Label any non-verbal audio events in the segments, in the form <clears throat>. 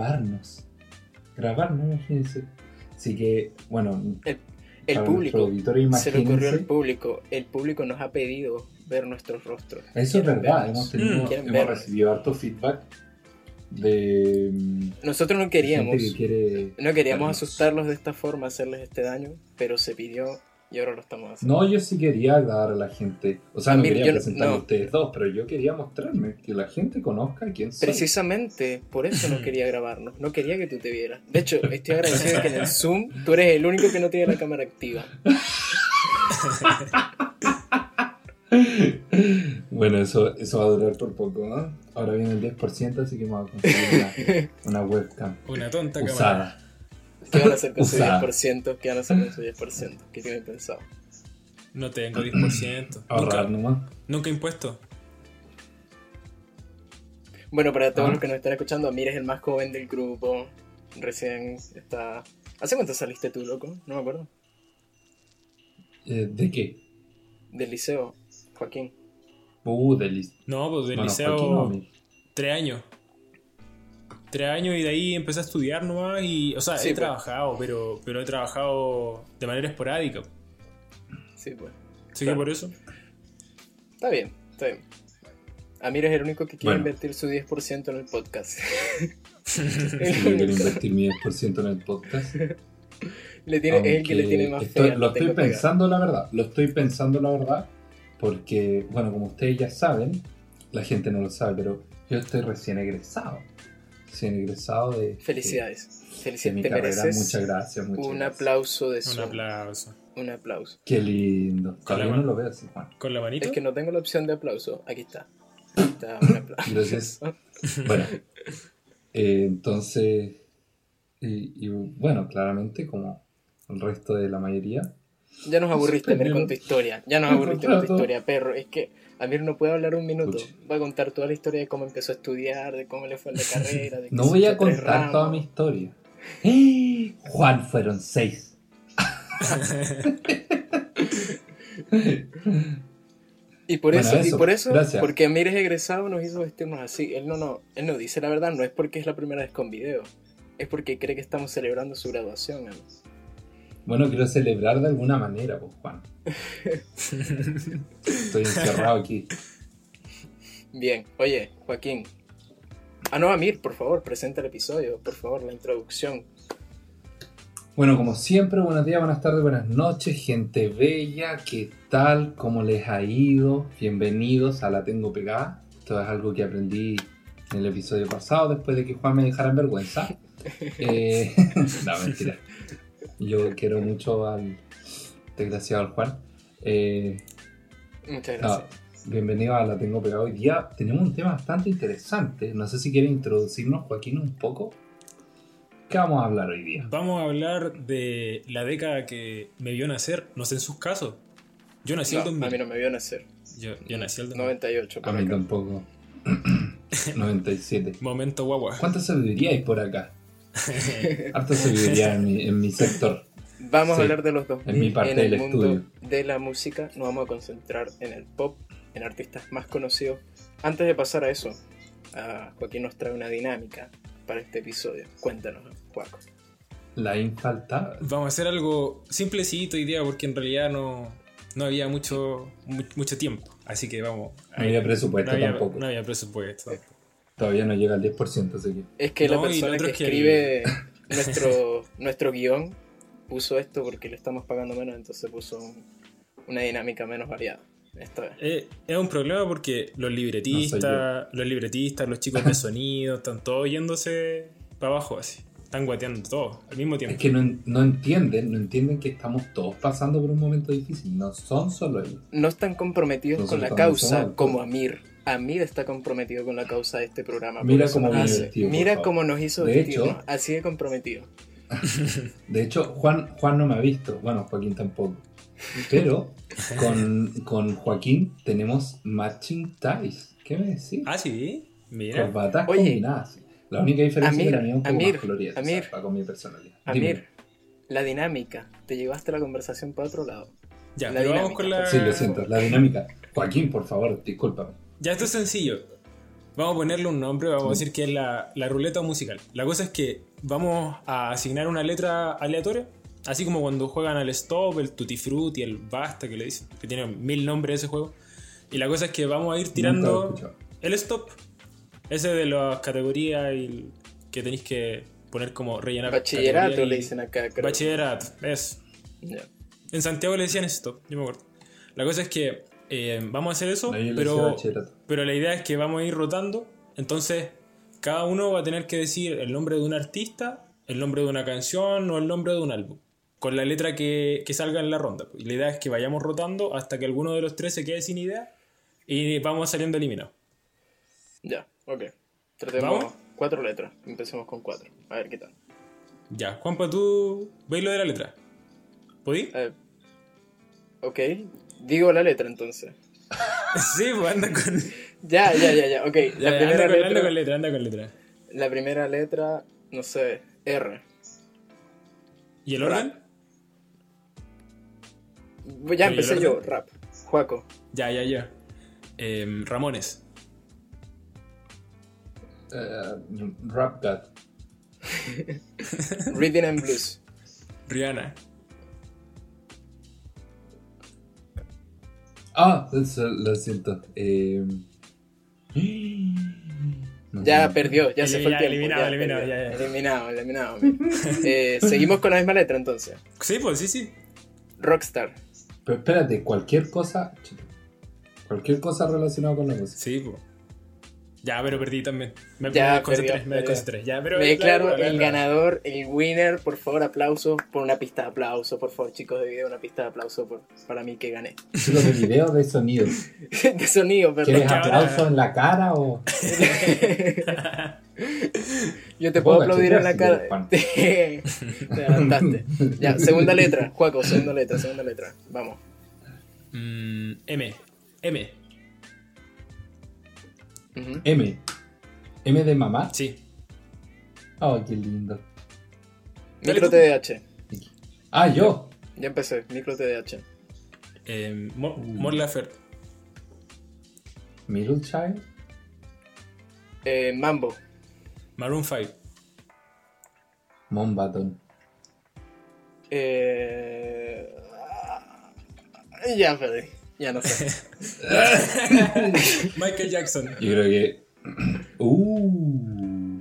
grabarnos. Grabarnos, imagínense. Así que, bueno, El para público. auditores, Se le ocurrió al público. El público nos ha pedido ver nuestros rostros. Eso es verdad, vernos. hemos, tenido, Mm, hemos recibido harto feedback de mm, Nosotros no queríamos. que quiere No queríamos asustarlos de esta forma, hacerles este daño, pero se pidió y ahora lo estamos haciendo. No, yo sí quería agradar a la gente. O sea, no Mira, quería yo no- presentar a ustedes dos, pero yo quería mostrarme, que la gente conozca quién soy. Precisamente por eso no <laughs> quería grabarnos, no quería que tú te vieras. De hecho, estoy agradecido de que en el <laughs> Zoom tú eres el único que no tiene la cámara activa. <laughs> Bueno, eso, eso va a durar por poco, ¿no? Ahora viene el 10%, así que voy a conseguir una, una webcam Una tonta cámara. ¿Qué van a hacer con su Usada. 10%? ¿Qué van a hacer con su 10%? ¿Qué tienen pensado? No tengo 10%. <clears throat> Ahorrar Nunca, nomás. nunca impuesto. Bueno, para todos Ah. los que nos están escuchando, Amir es el más joven del grupo. Recién está... ¿Hace cuánto saliste tú, loco? No me acuerdo. Eh, ¿De qué? Del liceo, Joaquín. Uh, del lis- No, pues del bueno, liceo. Joaquín o a mí. Tres años. Tres años y de ahí empecé a estudiar nomás y, o sea, Sí, he pues. trabajado, pero, pero he trabajado de manera esporádica. Sí, pues. Así Claro. que por eso. Está bien, está bien. Amir es el único que quiere Bueno. invertir su 10% en el podcast. <laughs> Sí, yo quiero invertir mi 10% en el podcast. le tiene, es el que le tiene más estoy- fe. Lo estoy pensando, la verdad. Lo estoy pensando, la verdad. Porque, bueno, como ustedes ya saben, la gente no lo sabe, pero yo estoy recién egresado. Recién egresado de, Felicidades. de, de Felicidades. mi Te carrera. mereces Muchas gracias, muchas un gracias. aplauso de Un Zoom. aplauso. Un aplauso. Qué lindo. Todavía no lo veo así, Juan. ¿Con la manito? Es que no tengo la opción de aplauso. Aquí está. Aquí está un <laughs> aplauso. Gracias. Bueno, eh, entonces, y, y, bueno, claramente, como el resto de la mayoría, Ya nos aburriste, Pero- con tu historia. Ya nos aburriste con tu historia, perro. Es que Amir no puede hablar un minuto. Va a contar toda la historia de cómo empezó a estudiar, de cómo le fue en la carrera. De no voy a contar ramos. toda mi historia. ¡Eh! <gasps> Juan, fueron seis. <laughs> Y por Bueno, eso, eso, y por eso, gracias. porque Amir es egresado, nos hizo vestirnos así. Él no, no, él no dice la verdad, no es porque es la primera vez con video. Es porque cree que estamos celebrando su graduación. ¿no? Bueno, quiero celebrar de alguna manera, pues, Juan. Estoy encerrado aquí. Bien, oye, Joaquín. Ah, no, Amir, por favor, presenta el episodio, por favor, la introducción. Bueno, como siempre, buenos días, buenas tardes, buenas noches, gente bella, ¿qué tal? ¿Cómo les ha ido? Bienvenidos a La Tengo Pegada. Esto es algo que aprendí en el episodio pasado, después de que Juan me dejara en vergüenza. <laughs> Eh, <laughs> no, mentira. Yo quiero mucho al desgraciado al Juan. Eh, Muchas no, gracias. bienvenido a La Tengo Pegada. Hoy día tenemos un tema bastante interesante. No sé si quiere introducirnos, Joaquín, un poco. ¿Qué vamos a hablar hoy día? Vamos a hablar de la década que me vio nacer, no sé en sus casos. Yo nací No, el 2000. a mí no me vio nacer. yo, yo nací el 2000. 98, A por mí acá. tampoco. <clears throat> 97. <laughs> Momento guagua. ¿Cuánta sabiduría hay por acá? <laughs> Harta sabiduría en mi, en mi sector. Vamos Sí, a hablar de los dos. en mi parte en el del mundo estudio. de la música nos vamos a concentrar en el pop, en artistas más conocidos. Antes de pasar a eso, Joaquín nos trae una dinámica para este episodio. Cuéntanos, Joaco. La infaltable. Vamos a hacer algo simplecito hoy día porque en realidad no, no había mucho, mu- mucho tiempo. Así que vamos. No había presupuesto no había, tampoco. No había presupuesto. Todavía no llega al 10%, así que. Es que No, la persona que es que escribe <laughs> nuestro, nuestro guion puso esto porque le estamos pagando menos, entonces puso un- una dinámica menos variada. Esta vez. Eh, es un problema porque los No libretistas, los libretistas, los chicos de sonido, están todos yéndose para abajo así. Están guateando todos al mismo tiempo. Es que no, no entienden, no entienden que estamos todos pasando por un momento difícil. No son solo ellos. No están comprometidos Nosotros con la causa como Amir. Amir está comprometido con la causa de este programa. Mira cómo nos hace- Mira cómo nos hizo De hecho- Así de comprometido. <laughs> De hecho, Juan, Juan no me ha visto. Bueno, Joaquín tampoco. Pero con, con Joaquín tenemos matching ties. ¿Qué me decís? Ah, sí. Mira. Corbatas Oye. combinadas. La única diferencia Amir, es que la mía es un poco Amir, más colorida. Amir. zarpa con mi personalidad. Amir, Dime. la dinámica. Te llevaste la conversación para otro lado. Ya, la pero vamos dinámica. con la. Sí, lo siento. La dinámica. Joaquín, por favor, discúlpame. Ya, esto es sencillo. Vamos a ponerle un nombre, vamos a decir que es la, la ruleta musical. La cosa es que vamos a asignar una letra aleatoria, así como cuando juegan al stop, el tutti frutti, el basta que le dicen, que tiene mil nombres ese juego. Y la cosa es que vamos a ir tirando el stop, ese de las categorías y el- que tenéis que poner como rellenar. Bachillerato le dicen acá, creo. Bachillerato, eso. Ya. En Santiago le decían stop, yo me acuerdo. La cosa es que eh, vamos a hacer eso, pero, pero la idea es que vamos a ir rotando. Entonces, cada uno va a tener que decir el nombre de un artista, el nombre de una canción o el nombre de un álbum. Con la letra que, que salga en la ronda. Y la idea es que vayamos rotando hasta que alguno de los tres se quede sin idea y vamos saliendo eliminados. Ya, ok. Tratemos ¿Vamos? cuatro letras. Empecemos con cuatro. A ver qué tal. Ya, Juanpa, tú veis lo de la letra. ¿Podí? Eh, ok. Digo la letra entonces. <laughs> Sí, pues anda con. Ya, ya, ya, ya. Ok. Ya, La anda, primera con, anda letra. con letra, anda con letra. La primera letra, no sé, R. ¿Y el Rap. orden? Ya ¿y el empecé orden? yo, rap. Juaco. Ya, ya, ya. Em, Ramones. Eh, Rap God. <laughs> Rhythm and Blues. Rihanna. Ah, eso lo siento. Eh... <gasps> no Ya perdió, ya se fue el tiempo. eliminado, ya eliminado, ya, ya. Eliminado, eliminado. <laughs> Eh, seguimos con la misma letra entonces. Sí, pues sí, sí. Rockstar. Pero espérate, cualquier cosa. Cualquier cosa relacionada con la música. Sí, pues. Ya, pero perdí también. Me, Ya, perdió, me desconcentré. Ya, pero. Me declaro la- la- el la- ganador, el winner. Por favor, aplauso por una pista de aplauso. Por favor, chicos de video, una pista de aplauso por, para mí que gané. <laughs> Lo de video de sonido. de sonido, perdón. ¿Quieres aplauso en la cara o.? <laughs> Yo te puedo aplaudir en la cara. <laughs> te adelantaste. Ya, segunda letra. Juaco, segunda letra, segunda letra. Vamos. Mm, M. M. M. M de mamá. Sí. Oh, qué lindo. Micro. TDH. Ah, yo. Ya empecé. Micro TDH. Em, Mo- Laferte. Middle Child. Eh, Mambo. Maroon 5. Mombaton. Eh... Ya perdí. Ya no sé. <laughs> Michael Jackson. Yo creo que. Uh.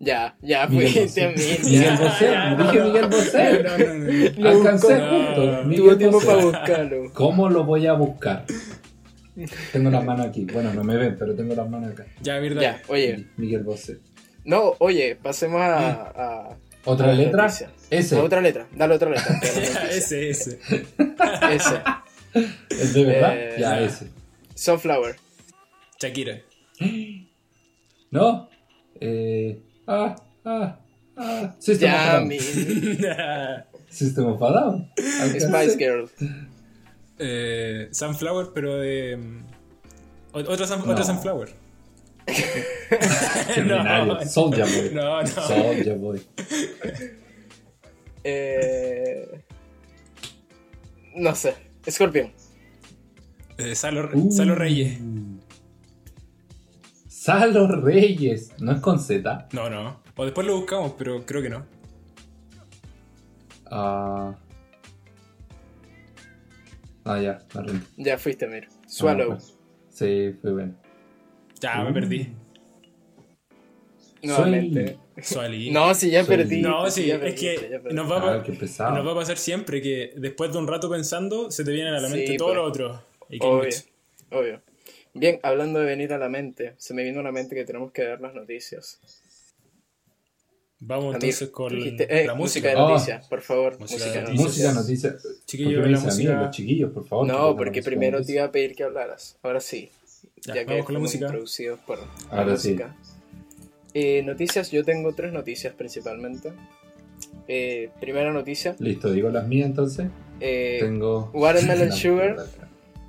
Ya, ya Miguel fuiste Bosé. Miguel. Miguel Ya, Bosé. Dije Miguel Bosé. No, no, no. Alcancé. Miguel Tuvo tiempo Bosé. para buscarlo. ¿Cómo lo voy a buscar? Tengo las manos aquí. Bueno, no me ven, pero tengo las manos acá. Ya, verdad. Ya, oye. Miguel Bosé. No, oye, pasemos a. a ¿Otra letra? noticia. A otra letra. Dale otra letra. Ya, ese, ese. Ese. ¿Es de verdad? Eh, ya, ya. ese. Sunflower. Shakira. <gasps> ¿No? Eh. Ah, ah, ah. System of a Ya, Down. mi. System of a Down. Spice Alcancé. Girl. eh, Sunflower, pero de. mm, ot- Otra, sun- No. otra Sunflower. <laughs> Criminario. Soulja Boy. No, no. Soulja Boy. Eh. No sé. Scorpion. Eh, Salo, Uh. Salo Reyes. Salo Reyes. ¿No es con Z? No, no. O después lo buscamos, pero creo que no. Ah. Ah, ya, me rindo. Ya fuiste, Mir. Swallow. Ah, pues. Sí, fue bueno. Ya, me perdí. Nuevamente. No, si ya Soy- perdí. No, si sí, ya es que nos va, a Ah, nos va pasar siempre que después de un rato pensando se te viene a la mente Sí, todo pues. lo otro. Y que Obvio, obvio. Bien, hablando de venir a la mente, se me vino a la mente que tenemos que dar las noticias. Vamos entonces con dijiste- eh, la música de Oh. noticias, por favor. Música Música, de de noticias. Música, noticias. noticias. Chiquillo, ¿Por qué me la música- Los chiquillos, por favor. No, porque de primero te iba a pedir que hablaras. Ahora sí. Ya, Ya, que con la música. introducidos por la Ahora sí. música. Eh, noticias, yo tengo tres noticias principalmente. Eh, primera noticia, Listo, digo las mías entonces. eh, Tengo. Watermelon <laughs> Sugar.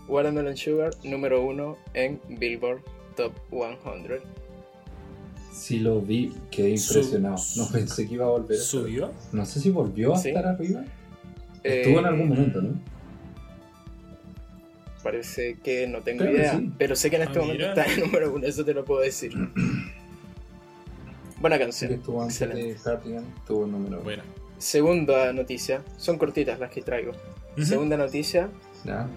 Watermelon Sugar número uno en Billboard Top 100. Sí lo vi, quedé impresionado. No pensé que iba a volver. a. No sé si volvió a Sí. estar arriba. Eh, Estuvo en algún momento, ¿no? Parece que no tengo que idea. sí. Pero sé que en este Ah, momento mira. está en el número uno, eso te lo puedo decir. <clears throat> Buena Sí, que canción. estuvo antes Excelente. estuvo el número Bueno. Segunda noticia. Son cortitas las que traigo. Segunda noticia. ¿Ya?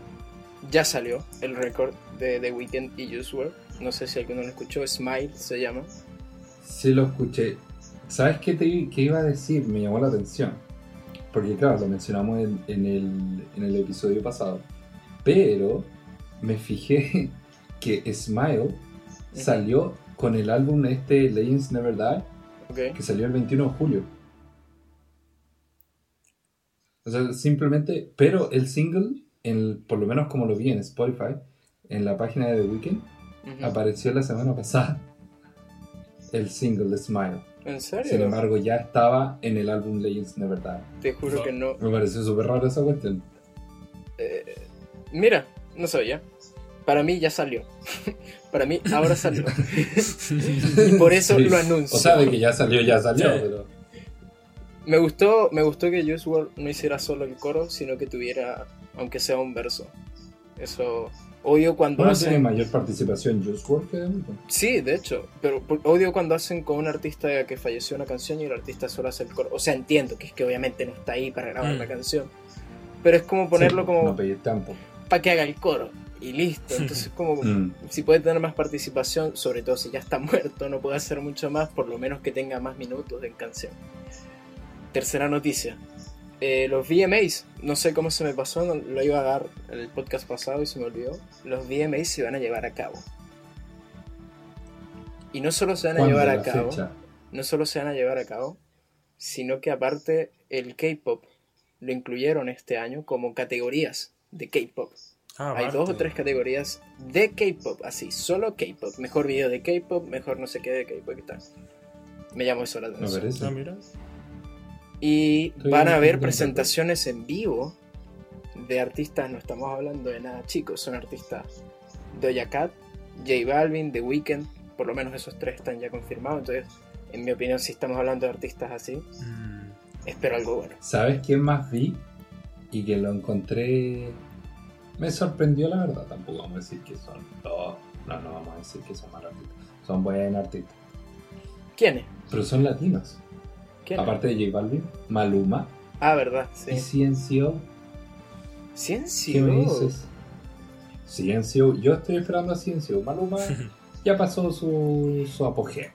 Ya salió el récord de The Weeknd y WRLD. No sé si alguno lo escuchó. Smile se llama. Sí lo escuché. ¿Sabes qué, te, qué iba a decir? Me llamó la atención. Porque claro, lo mencionamos en, en el, en el episodio pasado. Pero me fijé <laughs> que Smile salió con el álbum este Legends Never Die, que salió el 21 de julio. O sea, simplemente, pero el single, en, por lo menos como lo vi en Spotify, en la página de The Weeknd, apareció la semana pasada. <laughs> El single de Smile. ¿En serio? Sin embargo, ya estaba en el álbum Legends Never Die. Te juro que no. Me pareció súper raro esa cuestión. Eh, mira, no sabía. Para mí ya salió. <laughs> Para mí ahora salió. <laughs> y por eso Sí. lo anuncio. O sea, de que ya salió, ya salió, Sí. pero... Me gustó, me gustó que Juice WRLD no hiciera solo el coro, sino que tuviera, aunque sea un verso. Eso odio cuando tiene hacen. mayor participación Juice WRLD que. Sí, de hecho, pero odio cuando hacen con un artista que falleció una canción y el artista solo hace el coro. O sea, entiendo que es que obviamente no está ahí para grabar Mm. la canción, pero es como ponerlo Sí, como No pedir tiempo. Para que haga el coro y listo. <laughs> Entonces, como Mm. si puede tener más participación, sobre todo si ya está <laughs> muerto, no puede hacer mucho más, por lo menos que tenga más minutos en canción. Tercera noticia. Eh, los VMAs, no sé cómo se me pasó, no- lo iba a dar en el podcast pasado y se me olvidó. Los VMAs se van a llevar a cabo. Y no solo se van a ¿Cuándo llevar a cabo, fecha? no solo se van a llevar a cabo, sino que aparte el K-pop lo incluyeron este año como categorías de K-pop. Ah, Hay dos o tres categorías de K-pop, así, solo K-pop. Mejor video de K-pop, mejor no sé qué de K-pop y tal. Me llamó eso la atención. Ah, mira. Y Estoy van a haber presentaciones en vivo de artistas, no estamos hablando de nada chicos, son artistas Doja Cat, J Balvin, The Weeknd, por lo menos esos tres están ya confirmados. Entonces, en mi opinión, si estamos hablando de artistas así, Mm. espero algo bueno. ¿Sabes quién más vi? Y que lo encontré... Me sorprendió la verdad. Tampoco vamos a decir que son todos... No, no vamos a decir que son malos artistas. Son buenos artistas. ¿Quiénes? Pero son latinos. ¿Quiénes? Aparte de J Balvin, Maluma Ah, verdad, y sí. CNCO. Ciencio. ¿Qué me dices? CNCO. Yo estoy esperando a CNCO. Maluma <laughs> ya pasó su, su apogeo.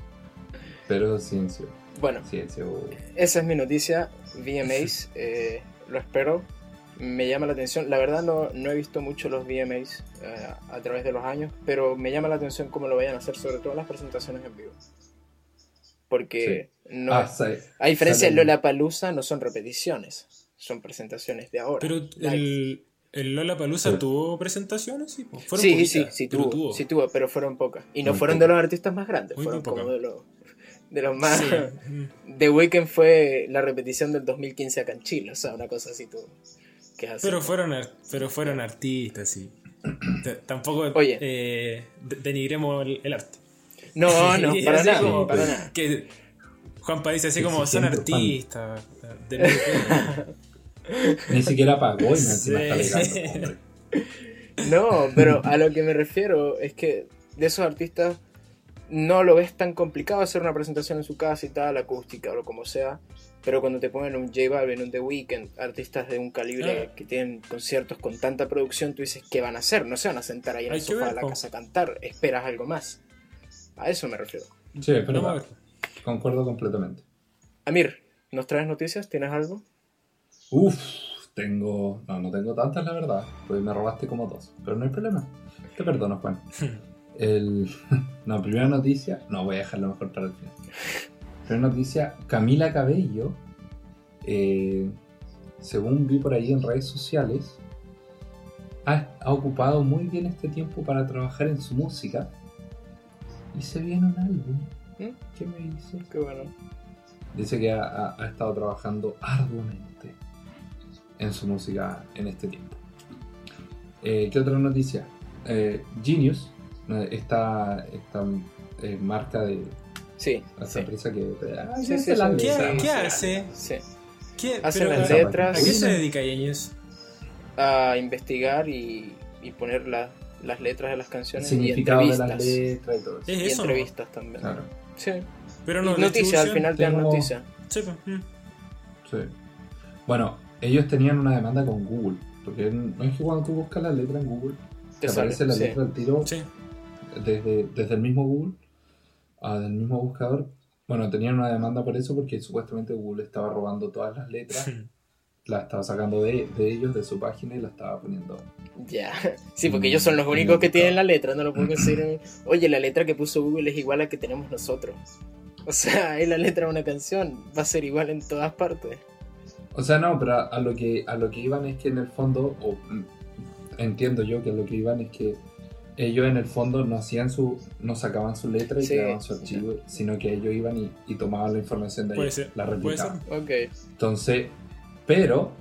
Pero CNCO. Bueno, CNCO. Esa es mi noticia, VMAs, <laughs> eh, lo espero, me llama la atención, la verdad no, no he visto mucho los VMAs eh, a través de los años, pero me llama la atención cómo lo vayan a hacer, sobre todo en las presentaciones en vivo. Porque no, Ah, sí. a diferencia de salen- Lollapalooza no son repeticiones, son presentaciones de ahora. Pero el, el Lollapalooza Sí. tuvo presentaciones, sí. po. Fueron Sí, poquitas, sí, sí pero tuvo, sí tuvo, pero fueron pocas. Y no Muy fueron de los artistas más grandes, Muy, fueron muy como de los, de los más... Sí. <laughs> The Weeknd fue la repetición del 2015 acá en Chile, o sea, una cosa así tuvo. Que. Pero fueron, ar- pero fueron artistas, sí. <clears throat> Tampoco Oye. eh, de- denigremos el, el arte. No, no, <laughs> para nada, como- para nada. Que Juanpa dice así como son artistas. de lo que- <laughs> Ni siquiera pagó y Sí. <laughs> está. No, pero a lo que me refiero es que de esos artistas no lo ves tan complicado hacer una presentación en su casa y tal, acústica o lo como sea. Pero cuando te ponen un J Balvin, un The Weeknd, artistas de un calibre Ah. que tienen conciertos con tanta producción, tú dices, ¿qué van a hacer? No se van a sentar ahí en Hay el sofá ver, de la po. casa a cantar, esperas algo más. A eso me refiero. Sí, verdad. ver. Concuerdo completamente. Amir, ¿nos traes noticias? ¿Tienes algo? Uf, tengo. No, no tengo tantas, la verdad. Pues me robaste como dos. Pero no hay problema. Te perdono, Juan. <laughs> El... <laughs> No, primera noticia. No, voy a dejarlo mejor para el final. Primera noticia: Camila Cabello, eh, según vi por ahí en redes sociales, ha, ha ocupado muy bien este tiempo para trabajar en su música. Y se viene un álbum. ¿Mm? ¿Qué me dices? Qué bueno. Dice que ha, ha- ha estado trabajando arduamente en su música en este tiempo. Eh, ¿Qué otra noticia? Eh, Genius, eh, esta, esta eh, marca de Sí, esta sí. empresa que ay, Sí, sí, la sí. ¿Qué, qué hace? sí. ¿Qué, Hace pero las a- letras. ¿A qué se dedica Genius? A investigar y y poner la- las letras de las El canciones y significado de entrevistas. las letras y todo eso. Es y eso, ¿no? entrevistas también. Claro, Sí. Pero no, la noticias, al final te dan tengo- noticias. Sí, pues, mm. sí. Bueno, ellos tenían una demanda con Google. Porque no es que cuando tú buscas la letra en Google, te, Te aparece la sí. letra al tiro Sí. desde, desde el mismo Google, ah, del mismo buscador. Bueno, tenían una demanda por eso porque supuestamente Google estaba robando todas las letras, <laughs> la estaba sacando de, de ellos, de su página y la estaba poniendo. Ya. Sí, porque ellos son los Mm, únicos que mm, tienen la letra, no lo puedo <clears throat> en- Oye, la letra que puso Google es igual a la que tenemos nosotros. O sea, <laughs> es la letra de una canción, va a ser igual en todas partes. O sea, no, pero a, a lo que a lo que iban es que en el fondo, o mm, entiendo yo que a lo que iban es que ellos en el fondo no hacían su, no sacaban su letra y Sí, creaban su sí. archivo, sino que ellos iban y, y tomaban la información de Puede ahí, ser, la puede replicaban. Ok. Entonces, pero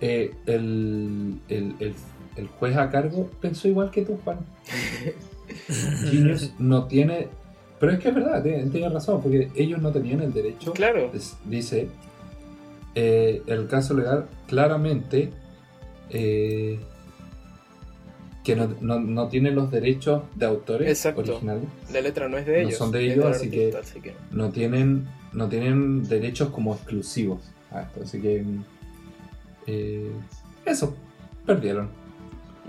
eh, el, el, el- el juez a cargo pensó igual que tú, Juan. <laughs> Genius no tiene. Pero es que es verdad, tiene, tiene razón, porque ellos no tenían el derecho. Claro. Es- dice eh, el caso legal claramente eh, que no, no, no tiene los derechos de autores Exacto. originales. La letra no es de No ellos. son de ellos, así que- artista, así que... no tienen no tienen derechos como exclusivos a esto así que eh, eso perdieron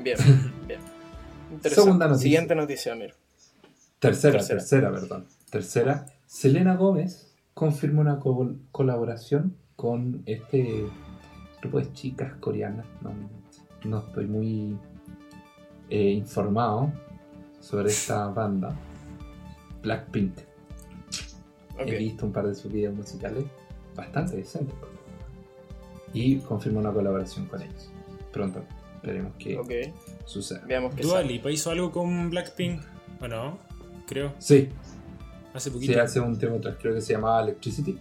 Bien, <laughs> bien. Segunda noticia. Siguiente noticia, Amir. tercera Tercera. tercera, perdón tercera Selena Gómez confirma una co- colaboración con este grupo de chicas coreanas no, no estoy muy eh, informado sobre esta banda Blackpink. He visto un par de sus videos musicales bastante decentes. Y confirma una colaboración con ellos. Pronto esperemos que Ok. suceda. Veamos qué Dua. Lipa hizo algo con Blackpink, ¿o no? Creo, Sí, hace sí, poquito. hace un tiempo atrás creo que se llamaba Electricity.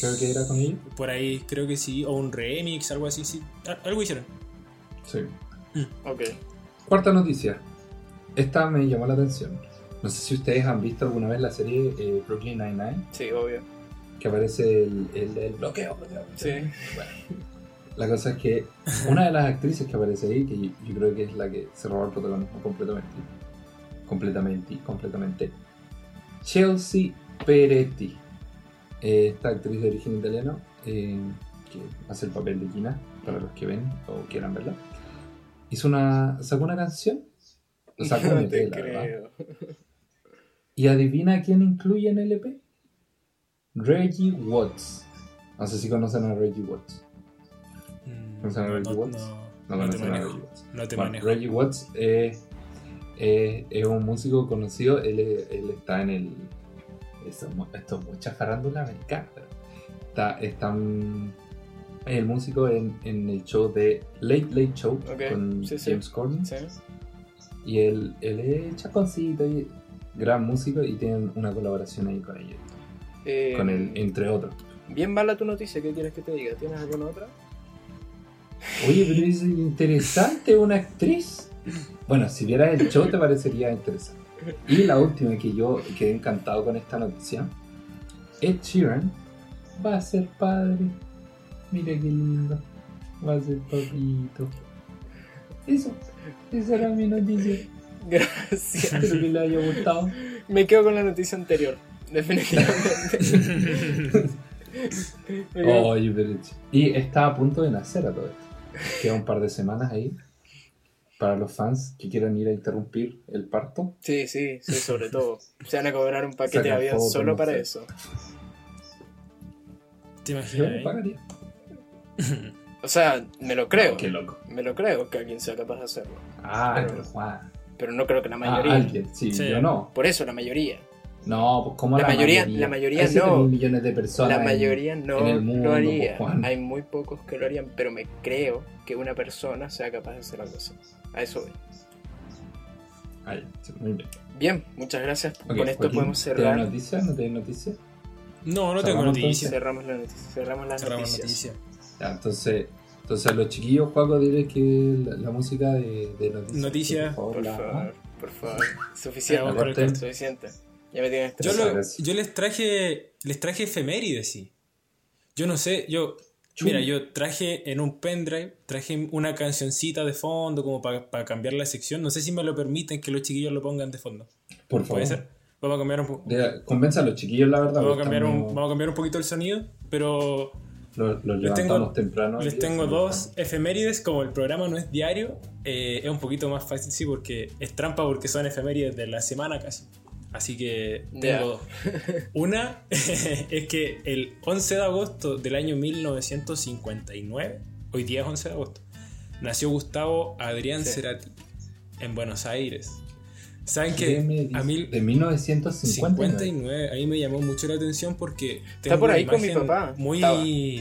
Creo que era con ellos. Por ahí, creo que sí. O un remix, algo así, sí. Algo hicieron. Sí. Ok. Cuarta noticia. Esta me llamó la atención. No sé si ustedes han visto alguna vez la serie eh, Brooklyn Nine-Nine, Sí, obvio. que aparece el, el- el bloqueo. Sí. Bueno, la cosa es que una de las actrices que aparece ahí, que yo, yo creo que es la que se robó el protagonismo completamente, completamente, completamente, Chelsea Peretti, eh, esta actriz de origen italiano, eh, que hace el papel de Gina, para los que ven o quieran verla, hizo una, sacó una canción, <laughs> sacó un No EP, la verdad. y adivina quién incluye en el EP, Reggie Watts. No sé si conocen a Reggie Watts. Mm, ¿No saben Reggie no, Watts? no, No conocen a. Reggie Watts. No te Bueno, manejo. Reggie Watts es, es- es un músico conocido. Él, es- él está en el. Esto, es mu- esto es mucha farándula americana. pero Está, está en- es el músico en, en el show de Late Late Show con sí, sí. James Corden. Sí. Y él, él es chaconcito y gran músico y tienen una colaboración ahí con ellos. Eh, Con él, entre otros. Bien mala tu noticia, ¿qué quieres que te diga? ¿Tienes alguna otra? Oye, pero es interesante una actriz. Bueno, si vieras el show te parecería interesante. Y la última que yo quedé encantado con esta noticia. Ed Sheeran va a ser padre. Mira qué lindo. Va a ser papito. Eso. Esa era mi noticia. <laughs> Gracias. Espero que le haya gustado. Me quedo con la noticia anterior. Definitivamente. <laughs> Oye, pero... Y está a punto de nacer a todo esto. Queda un par de semanas ahí. Para los fans que quieran ir a interrumpir el parto. Sí, sí, sí, sobre todo. Se van a cobrar un paquete de avión solo para eso. ¿Te Yo imaginas? le eh? pagaría. <laughs> O sea, me lo creo. Qué loco. Me lo creo que alguien sea capaz de hacerlo. Ah, Pero- pero Juan. Pero no creo que la Ah, mayoría. alguien, sí, Sí. yo no. Por eso, la mayoría. No, pues como La la, mayoría- la mayoría no. mil millones de personas. La en- mayoría no en el mundo, lo haría. Juan. Hay muy pocos que lo harían, pero me creo que una persona sea capaz de hacer algo así. A eso voy. Muy bien. Bien, muchas gracias. Con esto Joaquín, podemos ¿Tienes cerrar. noticias? ¿No tienes noticias? No, no tengo noticias. Cerramos la noticia. Cerramos las Cerramos noticias. Ya, entonces, entonces a los chiquillos, Juaco, dile que la, la música de, de noticias. Noticias. por favor, Por la- favor, por favor. Suficiente. Con el. Suficiente. Ya me tienen Yo, lo- yo les traje les traje efemérides, sí. Yo no sé, yo Mira, yo traje en un pendrive, traje una cancioncita de fondo como para cambiar la sección. No sé si me lo permiten que los chiquillos lo pongan de fondo. Por favor. ¿Puede ser? Vamos a cambiar un poco. Convenza a los chiquillos, la verdad. Vamos a, cambiar un, vamos a cambiar un poquito el sonido, pero... Los, les tengo, temprano. Les tengo dos efemérides, como el programa no es diario, eh, es un poquito más fácil, sí, porque es trampa porque son efemérides de la semana casi. Así que tengo dos. <laughs> Una <laughs> es que el 11 de agosto del año 1959, hoy día es 11 de agosto, nació Gustavo Adrián Cerati en Buenos Aires. ¿Saben que a mí, de 1959? a mí me llamó mucho la atención porque está por ahí con mi papá. Muy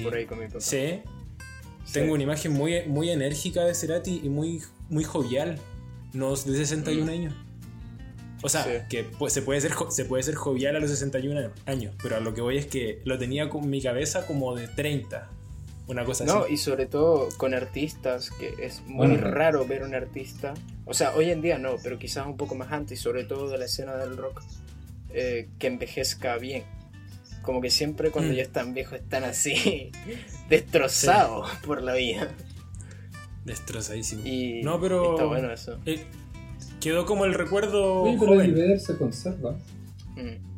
por ahí con mi papá. Sí. Tengo una imagen muy, muy enérgica de Cerati y muy, muy jovial. No de 61 mm. años. O sea, que se puede, ser, se puede ser jovial a los 61 años, pero a lo que voy es que lo tenía con mi cabeza como de 30. Una cosa así. No, y sobre todo con artistas, que es muy raro ver un artista. O sea, hoy en día no, pero quizás un poco más antes, y sobre todo de la escena del rock, eh, que envejezca bien. Como que siempre cuando mm. ya están viejos están así, <laughs> destrozados por la vida. Destrozadísimo. Y no, pero. Está bueno eso. Eh, quedó como el recuerdo. Pero el se conserva. Mm.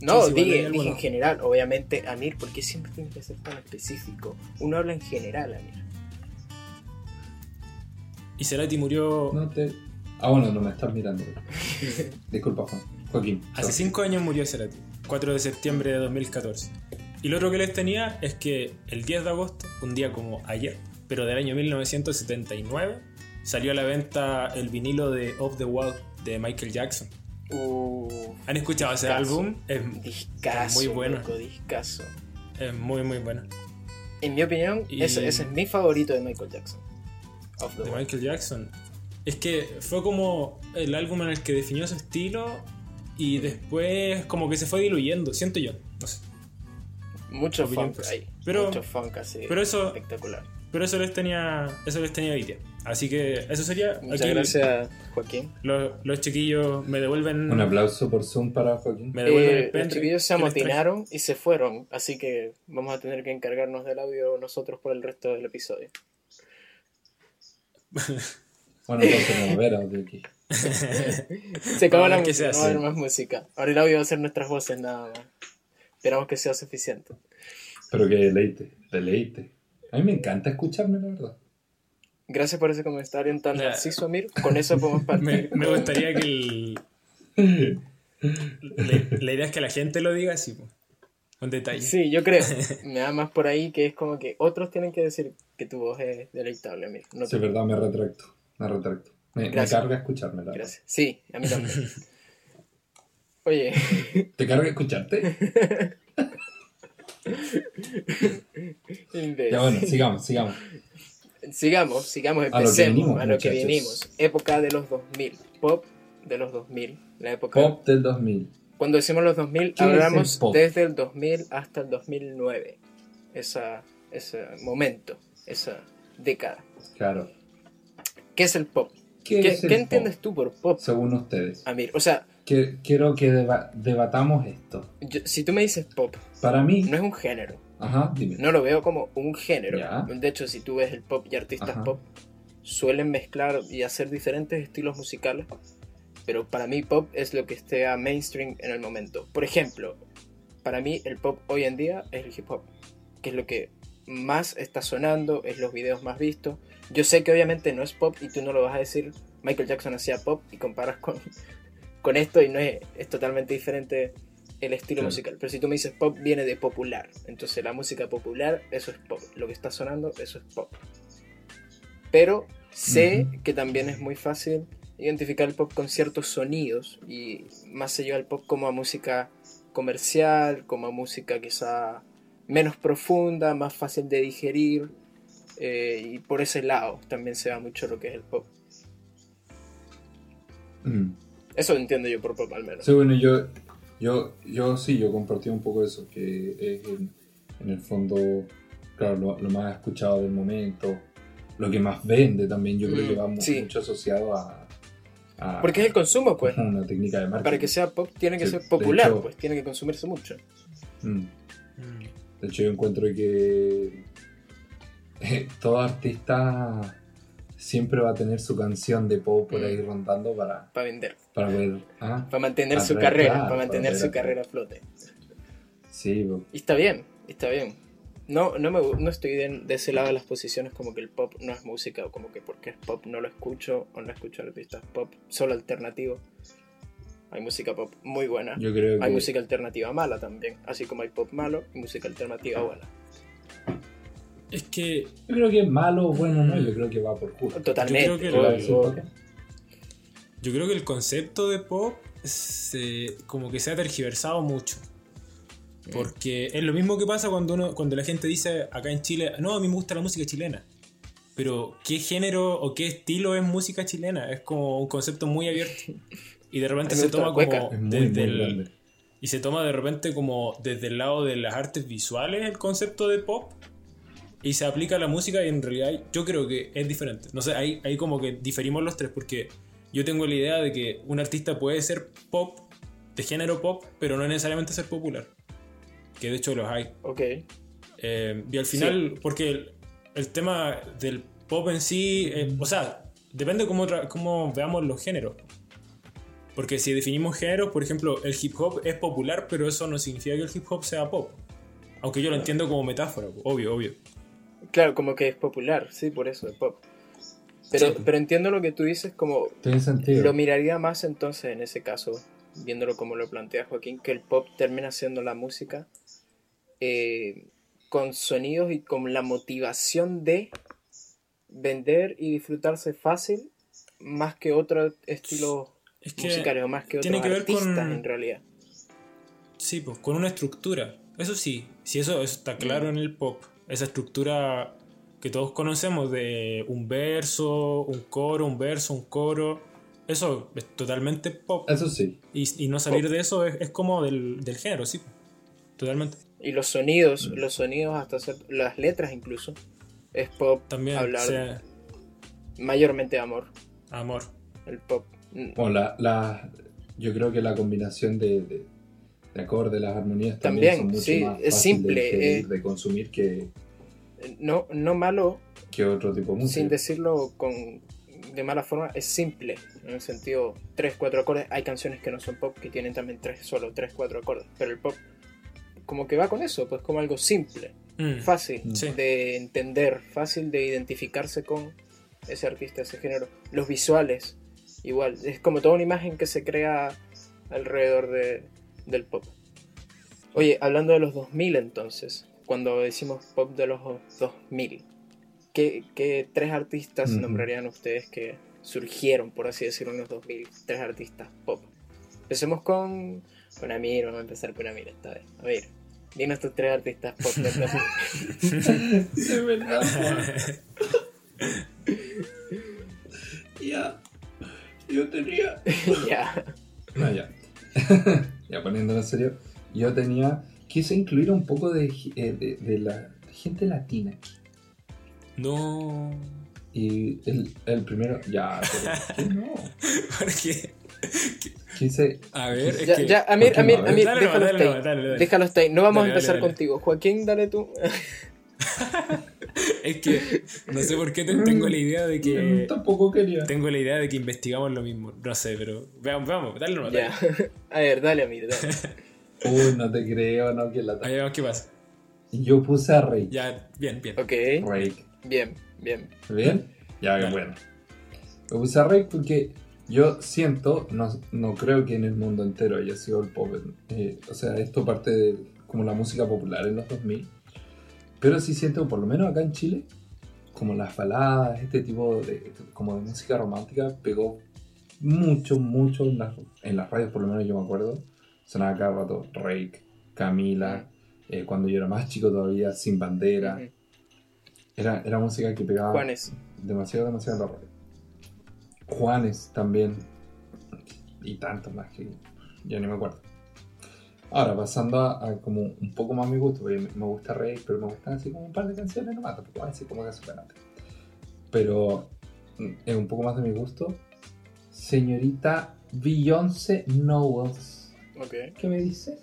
No, dije, en general, obviamente, Amir, porque siempre tiene que ser tan específico. Uno habla en general, Amir. Y Cerati murió. No te... Ah, bueno, no me estás mirando. <laughs> Disculpa, Juan. Joaquín. Hace cinco años murió Cerati, 4 de septiembre de 2014. Y lo otro que les tenía es que el 10 de agosto, un día como ayer, pero del año 1979, salió a la venta el vinilo de Off the Wall de Michael Jackson. ¿Han escuchado ese álbum? Es, muy bueno. Es muy, muy bueno. En mi opinión, ese, es mi favorito de Michael Jackson. de Michael Jackson. Es que fue como el álbum en el que definió su estilo y después como que se fue diluyendo, siento yo. No sé. Mucho funk ahí. Pero, Mucho funk así. Pero eso, espectacular. Pero eso les tenía, eso les tenía idea. Así que eso sería. Muchas gracias, Joaquín. Los, chiquillos me devuelven. Un aplauso por Zoom para Joaquín. Me devuelven eh, Los chiquillos se amotinaron y se fueron. Así que vamos a tener que encargarnos del audio nosotros por el resto del episodio. <laughs> bueno, entonces no ver audio aquí. <laughs> se acabó la música, no va a haber más música. Ahora el audio va a ser nuestras voces nada más. Esperamos que sea suficiente. Pero que deleite, deleite. A mí me encanta escucharme, la verdad. Gracias por ese comentario tan narciso, Amir. Con eso podemos <laughs> partir. me, gustaría que el... la, idea es que la gente lo diga así, con detalle. Sí, yo creo. <laughs> Me da más por ahí que es como que otros tienen que decir que tu voz es deleitable, Amir. No sí, es verdad, me retracto. Me retracto. Me, me carga escucharme, la Gracias. Sí, a mí también. <laughs> Oye. ¿Te carga escucharte? ya bueno, sigamos, sigamos. Sigamos, sigamos, empecemos a lo que vinimos. Época de los 2000, pop de los 2000, la época... Pop del 2000. Cuando decimos los 2000, hablamos desde el 2000 hasta el 2009. Esa, ese momento, esa década. Claro. ¿Qué es el pop? ¿Qué, entiendes tú por pop? Según ustedes. Amir, o sea... quiero que debatamos esto. si tú me dices pop, para mí... No es un género. Ajá, dime. No lo veo como un género. De hecho, si tú ves el pop y artistas pop, suelen mezclar y hacer diferentes estilos musicales. Pero para mí pop es lo que esté a mainstream en el momento. Por ejemplo, para mí el pop hoy en día es el hip hop. Que es lo que más está sonando, es los videos más vistos. Yo sé que obviamente no es pop y tú no lo vas a decir. Michael Jackson hacía pop y comparas con, <laughs> con esto y no es, es totalmente diferente el estilo musical. Pero si tú me dices pop, viene de popular. Entonces la música popular, eso es pop. Lo que está sonando, eso es pop. Pero sé que también es muy fácil identificar el pop con ciertos sonidos y más se lleva el pop como a música comercial, como a música quizá menos profunda, más fácil de digerir eh, y por ese lado también se va mucho lo que es el pop. Mm. Eso entiendo yo por pop al menos. Sí, bueno, yo yo, yo sí, yo compartí un poco eso, que es en, el fondo, claro, lo, más escuchado del momento, lo que más vende también, yo creo que va mucho asociado a, Porque es el consumo, pues. <laughs> Una técnica de marketing. Para que sea pop, tiene que ser popular, pues, tiene que consumirse mucho. Mm. De hecho, yo encuentro que eh, todo artista siempre va a tener su canción de pop por ahí rondando para, Para vender. para ver. ¿ah? Para mantener Para su traer, carrera. claro, para mantener su carrera a flote. Sí. Y está bien, está bien. No, no, me, no estoy de, de ese lado de las posiciones como que el pop no es música o como que porque es pop no lo escucho o no escucho artistas pop solo alternativo. Hay música pop muy buena. yo creo que. Hay música alternativa mala también, así como hay pop malo y música alternativa buena. Es que Yo creo que malo o bueno, no, yo creo que va por gusto. Totalmente. Yo creo que el concepto de pop se, como que se ha tergiversado mucho. Porque es lo mismo que pasa cuando uno, cuando la gente dice acá en Chile, no, a mí me gusta la música chilena. Pero ¿qué género o qué estilo es música chilena? Es como un concepto muy abierto. Y de repente <laughs> se toma como Es muy, desde muy el, y se toma de repente como desde el lado de las artes visuales el concepto de pop y se aplica a la música y en realidad yo creo que es diferente. No sé, ahí, ahí como que diferimos los tres porque yo tengo la idea de que un artista puede ser pop, de género pop, pero no necesariamente ser popular. Que de hecho los hay. Ok. Eh, y al final, porque el, el tema del pop en sí, eh, o sea, depende cómo, cómo veamos los géneros. Porque si definimos géneros, por ejemplo, el hip hop es popular, pero eso no significa que el hip hop sea pop. Aunque yo lo entiendo como metáfora, obvio, obvio. Claro, como que es popular, sí, por eso es pop. Pero, Sí. pero entiendo lo que tú dices, como Tiene sentido. lo miraría más entonces en ese caso, viéndolo como lo plantea Joaquín, que el pop termina siendo la música eh, con sonidos y con la motivación de vender y disfrutarse fácil más que otros estilos Es que, musicales o más que otros tiene que ver artistas con- en realidad. sí, pues, con una estructura. Eso sí, si eso, eso está claro en el pop. Esa estructura que todos conocemos de un verso, un coro, un verso, un coro. Eso es totalmente pop. Eso sí. Y, y no salir de eso es, es como del, del género, sí. Totalmente. Y los sonidos, Mm. los sonidos hasta hacer, las letras incluso, es pop, También, hablar o sea, mayormente amor, amor. el pop. Bueno, la, la- yo creo que la combinación de, de, de acordes, las armonías también, También, son mucho sí, más es fáciles simple, de, eh. de consumir que, No, no malo, que otro tipo de música. sin decirlo con de mala forma, es simple. En el sentido, 3, 4 acordes. Hay canciones que no son pop que tienen también tres, solo 3, 4 acordes. Pero el pop, como que va con eso, pues como algo simple, Mm, fácil Sí. de entender, fácil de identificarse con ese artista, ese género. Los visuales, igual, es como toda una imagen que se crea alrededor de, del pop. Oye, hablando de los 2000 entonces, cuando decimos pop de los 2000, ¿qué, qué tres artistas nombrarían ustedes que surgieron, por así decirlo, en los 2000? Tres artistas pop. Empecemos con, con Amir, vamos a empezar con Amir esta vez. A ver, dinos tus tres artistas pop del 2000. Es verdad. ya. Yo tenía. <laughs> ya. No, ya. <laughs> ya poniéndolo en serio. Yo tenía. Quise incluir un poco de, eh, de, de la gente latina. No. Y el, el primero. Ya, pero. ¿qué no? <laughs> Porque, Quise. a ver, es Ya, que. ya, Amir, ¿Por qué no? Amir. Amir, déjalo dale, dale, dale, dale. Déjalo hasta ahí. No vamos Dale, a empezar dale, dale. contigo. Joaquín, dale tú. <laughs> <laughs> Es que no sé por qué te- tengo la idea de que. Tampoco quería. Tengo la idea de que investigamos lo mismo. No sé, pero. Veamos, vamos, dale nomás. dale. ya. <laughs> A ver, dale, Amir, dale. <laughs> Uy, no te creo, no, que la. Ahí vemos qué pasa. Yo puse a Rey. Ya, bien, bien. Ok. Rake. Bien, bien. ¿Bien? Ya, Dale. bueno. Me puse a Rake porque yo siento, no, no creo que en el mundo entero haya sido el pop. eh, o sea, esto parte de como la música popular en los 2000. Pero sí siento, por lo menos acá en Chile, como las baladas, este tipo de, como de música romántica, pegó mucho, mucho en las, en las radios, por lo menos yo me acuerdo. Sonaba cada rato Rake, Camila, eh, cuando yo era más chico todavía, Sin Bandera. Era, era música que pegaba Juanes. demasiado, demasiado en la radio. Juanes también. Y tanto más que ya ni me acuerdo. Ahora, pasando a, a como un poco más mi gusto, porque me, gusta Rey, pero me gustan así como un par de canciones nomás, tampoco voy a decir como que superante. Pero mm, es un poco más de mi gusto. Señorita Beyoncé Knowles. Ok. ¿Qué me dice?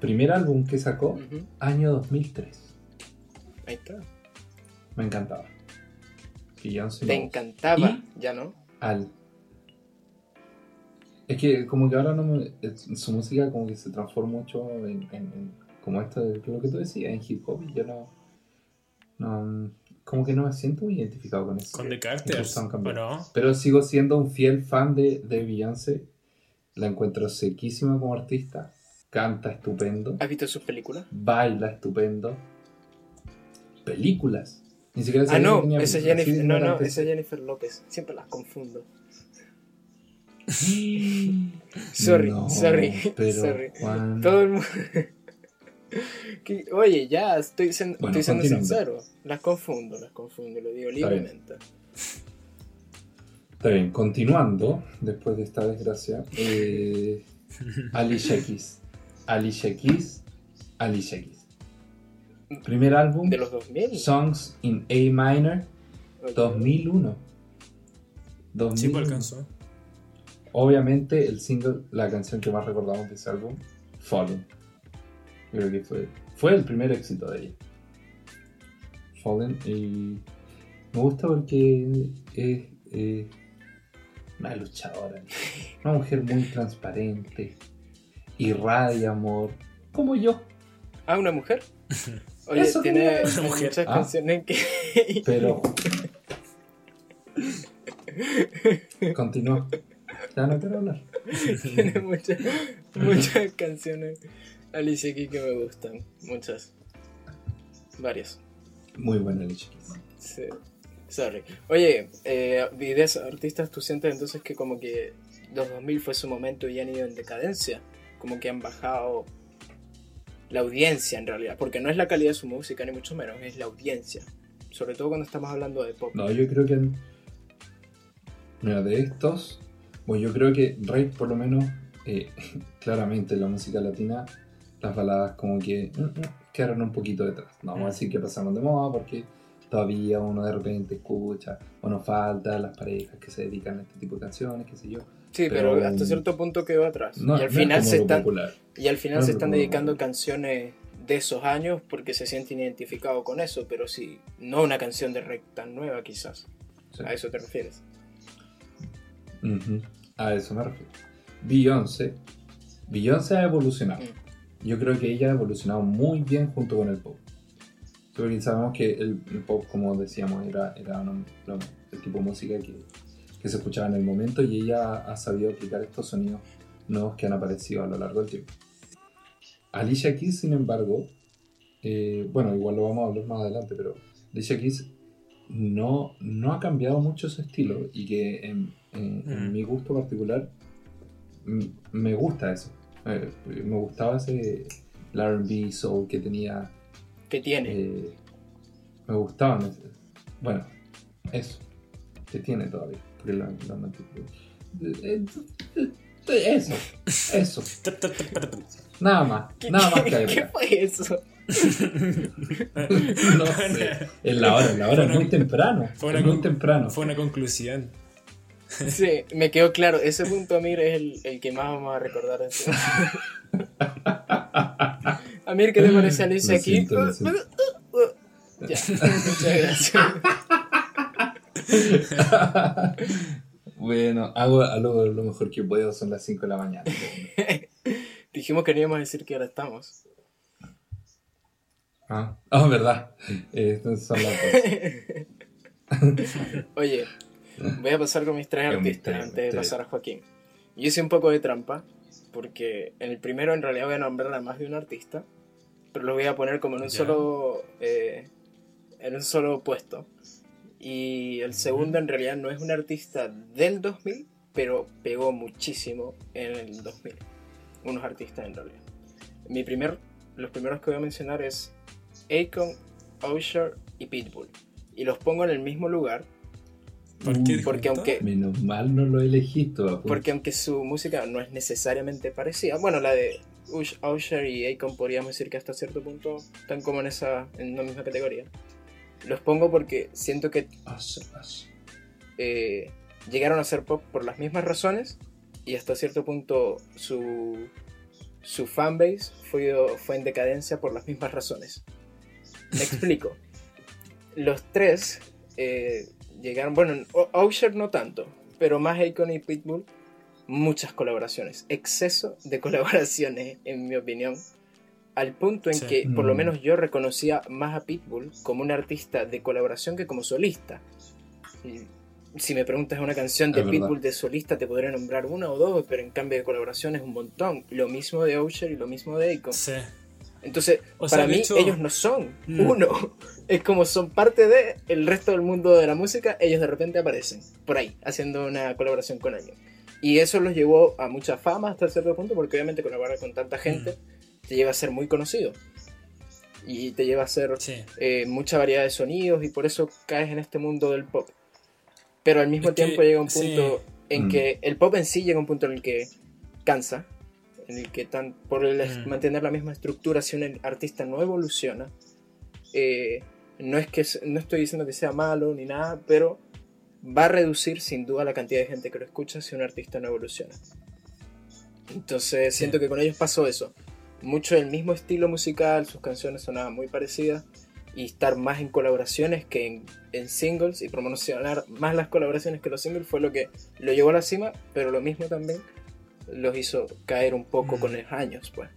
Primer álbum que sacó, Ujú. año 2003. Ahí está. Me encantaba. Beyoncé Te me gusta. encantaba, Y- ya no. Beyoncé Es que como que ahora no me, es- su música como que se transforma mucho en, en- en- como esto de lo que tú decías, en hip hop y yo no, no como que no me siento muy identificado con eso. Con The Carters. Pero sigo siendo un fiel fan de, de Beyoncé. La encuentro sequísima como artista. Canta estupendo. ¿Has visto sus películas? Baila estupendo. Películas. Ni siquiera Ah, no, esa es. Jennifer, no, no, esa es Jennifer López. Siempre las confundo. <laughs> Sorry, No, sorry, pero, <laughs> sorry. Juan, Todo el mundo. <laughs> Que- Oye, ya, estoy, siendo- Bueno, estoy siendo continuando. sincero. Las confundo, las confundo, lo digo libremente. Está bien, continuando, después de esta desgracia, eh, Alicia Keys. Alicia Keys, Alicia Keys. Primer álbum, De los 2000. Songs in A Minor, Ok. 2001. 2001. Sí, pues alcanzó. Obviamente el single, la canción que más recordamos de ese álbum, Fallen. Creo que fue, fue el primer éxito de ella. Fallen y me gusta porque es es una luchadora, <laughs> una mujer muy transparente, irradia amor, como yo, Ah, una mujer. <laughs> Oye, Eso tiene. Una mujer. muchas Ah. canciones que. pero... <laughs> Continúa. Ya no quiero hablar. <laughs> tiene muchas, muchas canciones Alicia aquí que me gustan. Muchas. Varias. Muy buena Alicia Keys. Sí. Sorry. Oye, eh, de esos artistas, ¿tú sientes entonces que como que los 2000 fue su momento y han ido en decadencia? Como que han bajado la audiencia en realidad. Porque no es la calidad de su música, ni mucho menos, es la audiencia. Sobre todo cuando estamos hablando de pop. No, yo creo que. Mira, de estos. Bueno, yo creo que Rey, por lo menos, eh, <laughs> claramente la música latina, las baladas como que mm, mm, quedaron un poquito detrás. No vamos a decir que pasaron de moda porque todavía uno de repente escucha, o nos falta las parejas que se dedican a este tipo de canciones, qué sé yo. Sí, pero, pero, hasta cierto punto quedó atrás. No, y al no final es se están y al final No se es están dedicando popular. canciones de esos años porque se sienten identificados con eso, pero sí, no una canción de rec tan nueva quizás. Sí. A eso te refieres. Ujú, A eso me refiero. Beyoncé. Beyoncé ha evolucionado. Mm. Yo creo que ella ha evolucionado muy bien junto con el pop. Porque sabemos que el, el pop, como decíamos, era, era un- el tipo de música que, que se escuchaba en el momento y ella ha sabido aplicar estos sonidos nuevos que han aparecido a lo largo del tiempo. Alicia Keys, sin embargo, eh, bueno, igual lo vamos a hablar más adelante, pero Alicia Keys no, no ha cambiado mucho su estilo y que en, en- en Mm. mi gusto particular me gusta eso. Eh, me gustaba ese RB soul que tenía. ¿Qué tiene? eh, me gustaban. ese- Bueno, eso. Que tiene todavía. Porque lo mantuve. Eh, Eso, eso. Nada más, <laughs> ¿Qué, nada más que qué fue eso? <laughs> No sé. En la hora, en la hora es muy temprano. Fue una muy temprano. Fue una conclusión. Sí, me quedó claro. Ese punto, Amir, es el, el que más vamos a recordar. de esto. <laughs> Amir, ¿qué te parece Alicia Lo aquí? siento, lo siento. Ya, <laughs> muchas gracias. bueno, hago, hago lo mejor que puedo, son las 5 de la mañana. <laughs> Dijimos que no íbamos a decir que ahora estamos. Ah, oh, verdad. Eh, son las. Oye, <laughs> voy a pasar con mis tres artistas misterio, antes de pasar a Joaquín. Yo hice un poco de trampa, porque en el primero en realidad voy a nombrar a más de un artista, pero lo voy a poner como en un Ya. solo eh, en un solo puesto. Y el segundo en realidad no es un artista del 2000, pero pegó muchísimo en el 2000. Unos artistas en realidad. Mi primer, los primeros que voy a mencionar es Akon, Usher y Pitbull. Y los pongo en el mismo lugar ¿Por qué? Uy, porque aunque- Menos mal no lo elegiste, papu. Porque aunque su música no es necesariamente parecida, bueno, la de Ush- Usher y Akon podríamos decir que hasta cierto punto están como en esa en una misma categoría. Los pongo porque siento que eh, llegaron a ser pop por las mismas razones y hasta cierto punto su, su fanbase fue, fue en decadencia por las mismas razones. Me <laughs> explico. los tres eh, llegaron, bueno, O- Usher no tanto, pero más Akon y Pitbull, muchas colaboraciones, exceso de <laughs> colaboraciones, en mi opinión, al punto en Sí. que por lo Mm. menos yo reconocía más a Pitbull como un artista de colaboración que como solista. Si me preguntas una canción de Es verdad. Pitbull de solista, te podría nombrar una o dos, pero en cambio de colaboración es un montón. Lo mismo de Usher y lo mismo de Akon. Sí. Entonces, O sea, para mí, hecho- ellos no son Mm. uno. <laughs> Es como son parte de el resto del mundo de la música, ellos de repente aparecen por ahí, haciendo una colaboración con alguien. Y eso los llevó a mucha fama hasta cierto punto, porque obviamente colaborar con tanta gente Mm. te lleva a ser muy conocido. Y te lleva a ser Sí. eh, mucha variedad de sonidos y por eso caes en este mundo del pop. Pero al mismo Es que, tiempo llega un sí. punto en Mm. que el pop en sí llega a un punto en el que cansa, en el que tan, por el Mm. mantener la misma estructura, si un artista no evoluciona, eh, no es que no estoy diciendo que sea malo ni nada, pero va a reducir sin duda la cantidad de gente que lo escucha si un artista no evoluciona. Entonces siento que con ellos pasó eso. Mucho del mismo estilo musical, sus canciones sonaban muy parecidas y estar más en colaboraciones que en, en singles y promocionar más las colaboraciones que los singles fue lo que lo llevó a la cima, pero lo mismo también los hizo caer un poco Mm. con los años, pues.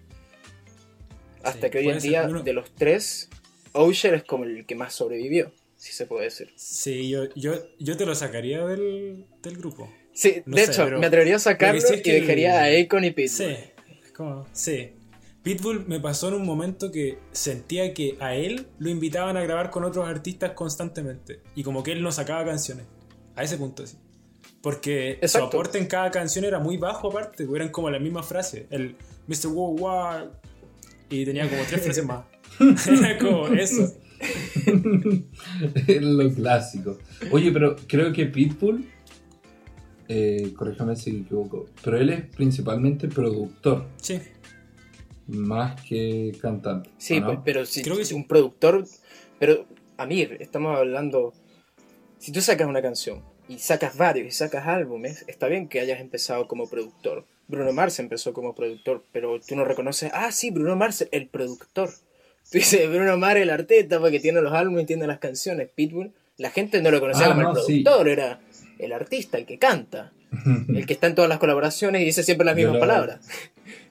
Hasta Sí, que hoy en día, uno- de los tres, Usher es como el que más sobrevivió, si se puede decir. Sí, yo, yo, yo te lo sacaría del, del grupo. Sí, No de sé, hecho, me atrevería a sacarlo sí es y que el- dejaría a Akon y Pitbull. Sí, es como- sí. Pitbull me pasó en un momento que sentía que a él lo invitaban a grabar con otros artistas constantemente. Y como que él no sacaba canciones. A ese punto, sí. Porque Exacto. su aporte en cada canción era muy bajo aparte, porque eran como la misma frase. El Mr. Worldwide. Y tenía como tres frases más. <laughs> era como eso. es lo clásico. Oye, pero creo que Pitbull, eh, corríjame si me equivoco, pero él es principalmente productor, Sí. más que cantante. Sí, pues, pero si Creo que sí. un productor. Pero, Amir, estamos hablando. Si tú sacas una canción y sacas varios y sacas álbumes, está bien que hayas empezado como productor. Bruno Mars empezó como productor, pero tú no reconoces. Ah, sí, Bruno Mars, el productor. Tú dices Bruno Mars, el artista, porque tiene los álbumes, tiene las canciones. Pitbull, la gente no lo conocía Ah, como no, el sí. productor, era el artista, el que canta, <laughs> el que está en todas las colaboraciones y dice siempre las mismas palabras.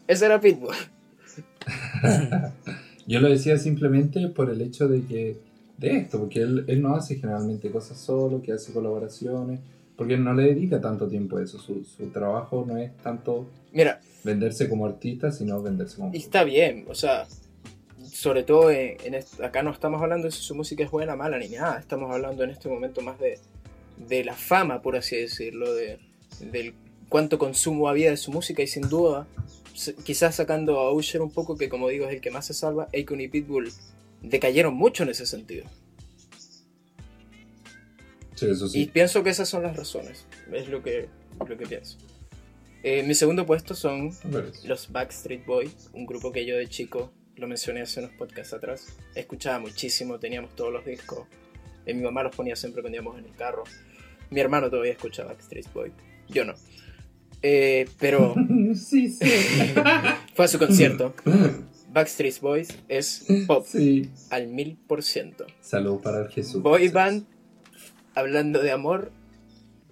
Ese era Pitbull. <laughs> Yo lo decía simplemente por el hecho de que de esto, porque él, él no hace generalmente cosas solo, que hace colaboraciones, porque él no le dedica tanto tiempo a eso. Su, su trabajo no es tanto Mira, venderse como artista, sino venderse como... Y está bien, o sea, sobre todo en, en est- acá no estamos hablando de si su música es buena, mala ni nada, estamos hablando en este momento más de, de la fama, por así decirlo, de, del cuánto consumo había de su música. Y sin duda, quizás sacando a Usher un poco, que como digo es el que más se salva, Akon y Pitbull decayeron mucho en ese sentido. Sí, eso Y pienso que esas son las razones, es lo que, lo que pienso. Eh, mi segundo puesto son los Backstreet Boys, un grupo que yo de chico, lo mencioné hace unos podcasts atrás, escuchaba muchísimo, teníamos todos los discos. Eh, mi mamá los ponía siempre cuando íbamos en el carro. Mi hermano todavía escucha Backstreet Boys, yo no. Eh, pero <laughs> sí, sí. <laughs> fue a su concierto. <laughs> Backstreet Boys es pop sí. al mil por ciento. Salud para el Jesús. Boy band hablando de amor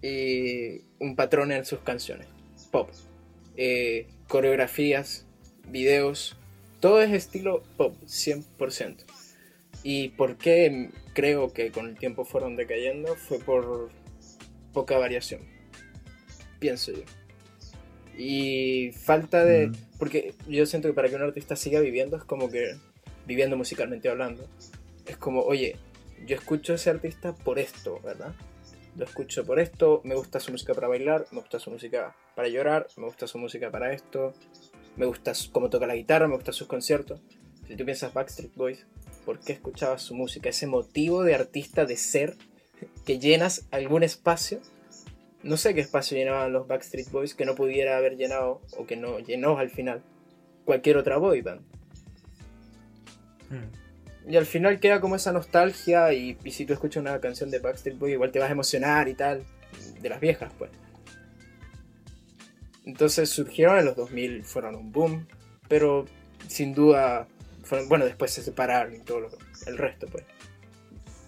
y un patrón en sus canciones. Pop. Eh, coreografías, videos, todo es estilo pop, 100%. ¿Y por qué creo que con el tiempo fueron decayendo? Fue por poca variación, pienso yo. Y falta de... Porque yo siento que para que un artista siga viviendo es como que, viviendo musicalmente hablando, es como, oye, yo escucho a ese artista por esto, ¿verdad? Lo escucho por esto, me gusta su música para bailar, me gusta su música para llorar, me gusta su música para esto, me gusta cómo toca la guitarra, me gustan sus conciertos. Si tú piensas Backstreet Boys, ¿por qué escuchabas su música? Ese motivo de artista de ser que llenas algún espacio. No sé qué espacio llenaban los Backstreet Boys que no pudiera haber llenado, o que no llenó al final, cualquier otra boy band. Mm. Y al final queda como esa nostalgia y, y si tú escuchas una canción de Backstreet Boys igual te vas a emocionar y tal, de las viejas pues. Entonces surgieron en los 2000, fueron un boom, pero sin duda, fueron, bueno, después se separaron y todo lo- el resto pues.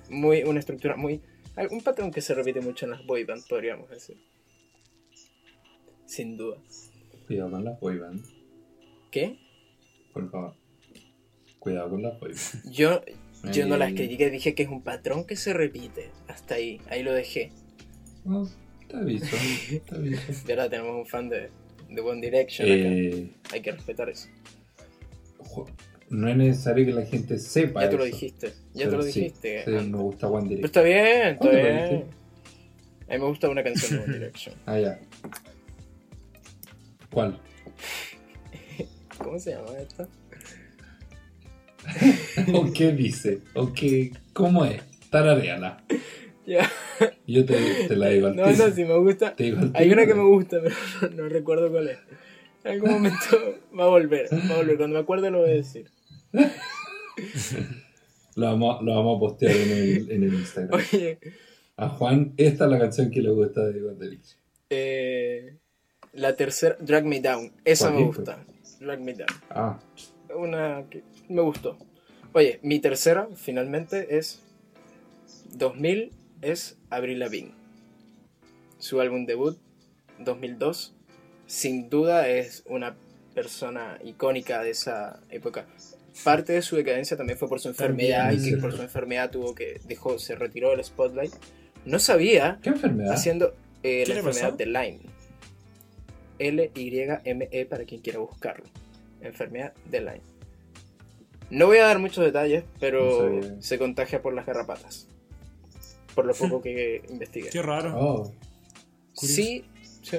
muy, una estructura muy... Un patrón que se repite mucho en las boy band, podríamos decir. Sin duda. Cuidado con las boy band, ¿Qué? por favor. Cuidado con las boy band. Yo, yo no las Eh, critiqué, dije que es un patrón que se repite. Hasta ahí, ahí lo dejé. No, te aviso, te aviso. <laughs> De verdad tenemos un fan de, de One Direction acá. Eh, Hay que respetar eso. No es necesario que la gente sepa Ya te lo dijiste, ya pero te lo sí, dijiste. sí, me gusta One Pero Direction. está bien, está ¿Cuándo lo bien. A mí me gusta una canción de One Direction. Ah, ya. ¿Cuál? <laughs> ¿Cómo se llama esta? <laughs> ¿O qué dice? ¿O qué? ¿Cómo es? Tarareala. Ya. Yo te, te la digo al No, no, si me gusta. Te digo al Hay una que me gusta, pero no, <laughs> no recuerdo cuál es. En algún momento va a volver, va a volver. Cuando me acuerde lo voy a decir. <laughs> Lo vamos, lo vamos a postear en el, en el Instagram. Oye, A Juan, esta es la canción que le gusta de One Direction. eh, la tercera, Drag Me Down. Esa me ¿Cuál gusta. Drag Me Down. Ah, Una que me gustó. Oye, mi tercera, finalmente, es 2000, es Avril Lavigne. Su álbum debut, 2002. Sin duda es una persona icónica de esa época. Parte de su decadencia también fue por su enfermedad También, y que cierto. por su enfermedad tuvo que dejó, se retiró del spotlight. No sabía ¿qué enfermedad? haciendo eh, ¿Qué la enfermedad pasó? de Lyme. L-Y-M-E E para quien quiera buscarlo. Enfermedad de Lyme. No voy a dar muchos detalles, pero No se contagia por las garrapatas. Por lo poco que <laughs> investigué. Qué raro. Oh. Sí, sí.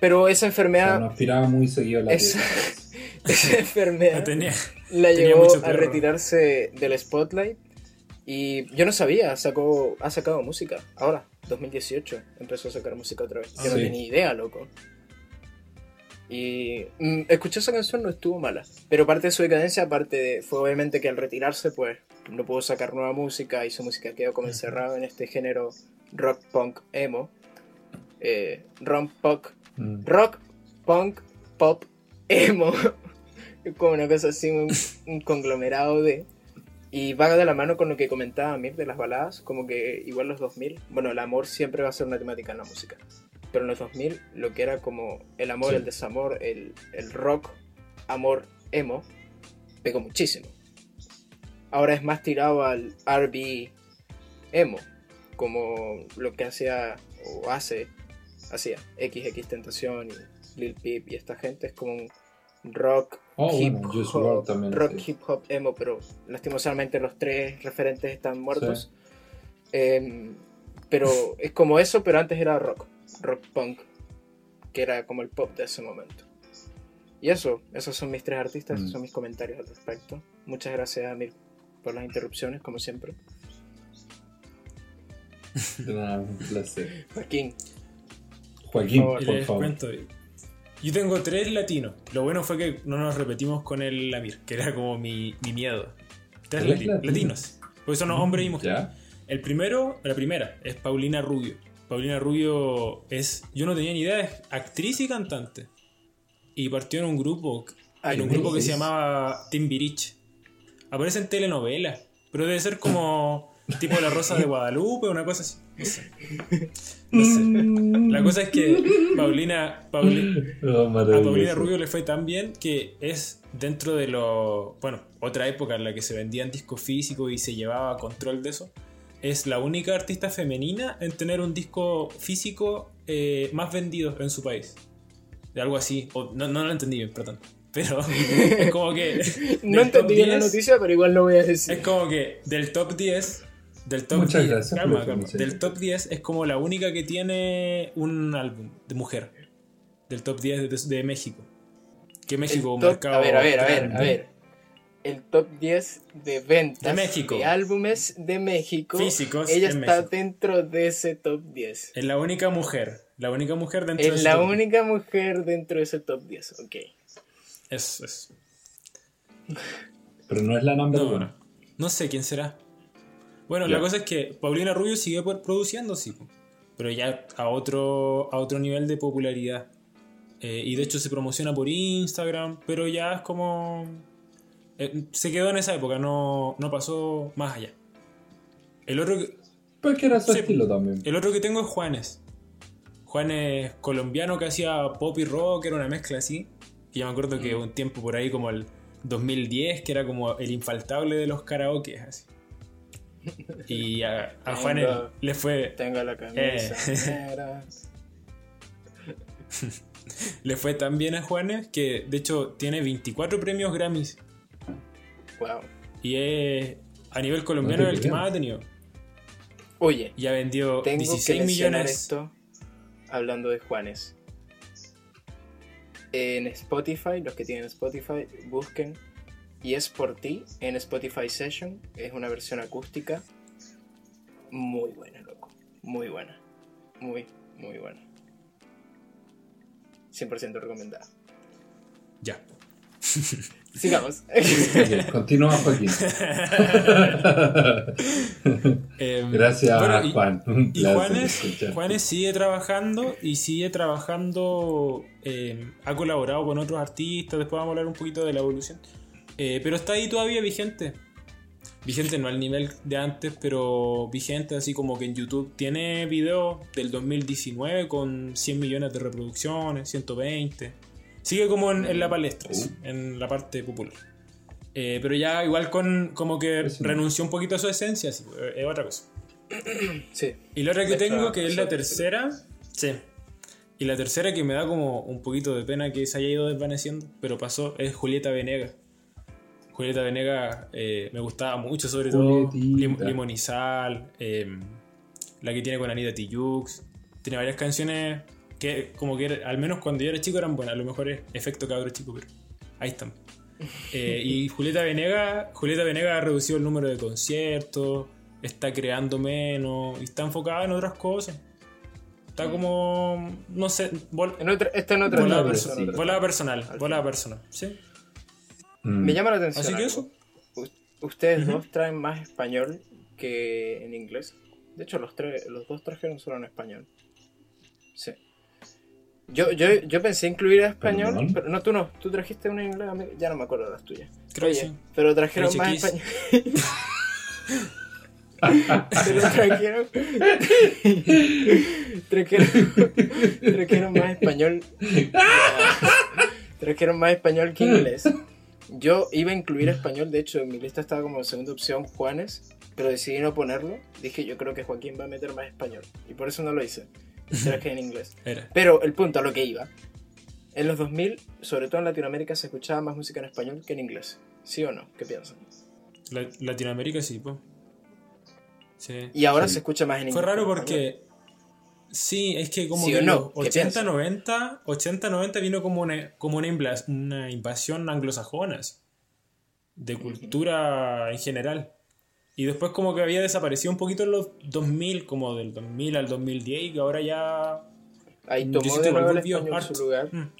Pero esa o sea, enfermedad, no aspiraba muy seguido la esa <laughs> La enfermedad tenía. La llevó a retirarse del spotlight. Y yo no sabía, sacó, ha sacado música. Ahora, 2018, empezó a sacar música otra vez. Yo Ah, no sí. tenía idea, loco. Y mm, escuché esa canción, no estuvo mala. Pero parte de su decadencia, aparte de, fue obviamente que al retirarse, pues no pudo sacar nueva música y su música quedó como encerrada en este género rock, punk, emo. Eh, rock, punk, Mm. rock, punk, pop, emo. <laughs> Como una cosa así, un, un conglomerado de... Y va de la mano con lo que comentaba Mir de las baladas, como que igual los 2000, bueno, el amor siempre va a ser una temática en la música. Pero en los 2000, lo que era como el amor, Sí. el desamor, el, el rock, amor, emo, pegó muchísimo. Ahora es más tirado al RB emo, como lo que hacía o hace, hacía XX Tentación y Lil Peep y esta gente, es como un rock Oh, hip bueno, Juice hop, WRLD también. rock, sí. hip hop, emo, pero lastimosamente los tres referentes están muertos. Em, pero es como eso, pero antes era rock, rock punk, que era como el pop de ese momento. Y eso, esos son mis tres artistas, esos Mm. son mis comentarios al respecto. Muchas gracias, Amir, por las interrupciones, como siempre. Un placer. Joaquín, Joaquín, Por favor. Yo tengo tres latinos. Lo bueno fue que no nos repetimos con el Amir, que era como mi, mi miedo. Tres ¿Tres lati- latinos? latinos. Porque son hombres y mujeres. ¿Ya? El primero, la primera, es Paulina Rubio. Paulina Rubio es, yo no tenía ni idea, es actriz y cantante. Y partió en un grupo, Ay, en un ¿qué grupo que se llamaba Timbirich. Aparece en telenovelas, pero debe ser como tipo La Rosa de <laughs> Guadalupe, una cosa así. No sé. No sé. La cosa es que Paulina, Pauli- <laughs> Oh, a. Paulina Rubio le fue tan bien que es dentro de lo. Bueno, otra época en la que se vendían discos físicos y se llevaba control de eso. Es la única artista femenina en tener un disco físico eh, más vendido en su país. De algo así. O, no, no lo entendí bien, perdón. Pero <laughs> es como que. no entendí bien la 10, noticia, pero igual lo voy a decir. Es como que del top 10. Del top Muchas 10, gracias calma, calma. Del top 10 es como la única que tiene un álbum de mujer. Del top 10 de, de México. Que México, un top- mercado. a ver, a ver, a ver, a ver. El top 10 de ventas De México. de álbumes de México. Físicos Ella en está México. dentro de ese top 10. Es la única mujer. La única mujer dentro de Es ese la top 10. única mujer dentro de ese top 10. Ok. Es, es. Pero no es la number No, one. no. No sé quién será. Bueno, la cosa es que Paulina Rubio sigue produciendo, sí. Pero ya a otro, a otro nivel de popularidad. Eh, y de hecho se promociona por Instagram, pero ya es como... eh, se quedó en esa época, no, no pasó más allá. El otro, que- Pues que era su Sí. estilo también. el otro que tengo es Juanes. Juanes colombiano que hacía pop y rock, era una mezcla así. Y yo me acuerdo Mm. que un tiempo por ahí como el 2010, que era como el infaltable de los karaoke, así. Y a, a Tengo- le fue, Tengo la camisa <laughs> Eh. le fue tan bien a Juanes que de hecho tiene 24 premios Grammys. Wow. Y es a nivel colombiano No el que más ha tenido. Oye, Y ha vendido tengo 16 que millones. esto hablando de Juanes. En Spotify, los que tienen Spotify, busquen Y es por ti en Spotify Session. Es una versión acústica muy buena, loco. Muy buena. Muy, muy buena. 100% recomendada. Ya. <laughs> Sigamos. <laughs> Continúa, Joaquín. <laughs> Em, Gracias, bueno, y- Juan. Un Y Juanes. Juanes sigue trabajando y sigue trabajando, eh, ha colaborado con otros artistas, después vamos a hablar un poquito de la evolución, Eh, pero está ahí todavía vigente. Vigente no al nivel de antes, pero vigente así como que en YouTube tiene videos del 2019 con 100 millones de reproducciones, 120. Sigue como en, en la palestra, sí, en la parte popular. Eh, pero ya igual con como que Eso. renunció un poquito a su esencia, sí, es otra cosa. <coughs> sí. Y la otra que tengo, que es la tercera. Sí. Y la tercera que me da como un poquito de pena que se haya ido desvaneciendo, pero pasó, es Julieta Venegas. Julieta Venegas eh, me gustaba mucho, sobre todo. Lim- Limonizal, eh, la que tiene con Anita Tijoux. Tiene varias canciones que, como que era- al menos cuando yo era chico eran buenas. A lo mejor es efecto cabro chico, pero ahí están. Eh, y Julieta Venegas, Julieta Venegas ha reducido el número de conciertos, está creando menos y está enfocada en otras cosas. Está como, no sé, vol- En otra, está en otra volada, volada personal, Al volada personal, ¿sí? Mm. Me llama la atención. Así que algo. eso. Ustedes dos traen más español que en inglés. De hecho, los, tres, los dos trajeron solo en español. Sí. Yo, yo, yo pensé incluir a español, ¿Perdón? pero no, tú no. Tú trajiste una en inglés, ya no me acuerdo las tuyas. Creo que Oye, sí. pero trajeron más español. <laughs> <laughs> pero trajeron. <laughs> trajeron. trajeron más español. trajeron más español que inglés. Yo iba a incluir español, de hecho en mi lista estaba como segunda opción Juanes, pero decidí no ponerlo. Dije yo creo que Joaquín va a meter más español y por eso no lo hice. Traje en inglés. <laughs> Era. Pero el punto a lo que iba. En los 2000, sobre todo en Latinoamérica, se escuchaba más música en español que en inglés. ¿Sí o no? ¿Qué piensan? La- Latinoamérica sí, pues. Sí. Y ahora Sí. se escucha más en inglés. Fue raro que porque. Sí, es que como ¿Sí que no? los ¿Qué 80, piensas? 90, 80, 90 vino como una, como una, una invasión anglosajona. De cultura en general. Y después como que había desaparecido un poquito en los 2000, como del 2000 al 2010, y que ahora ya... Ahí Yo tomó de nuevo el español su lugar. Mm.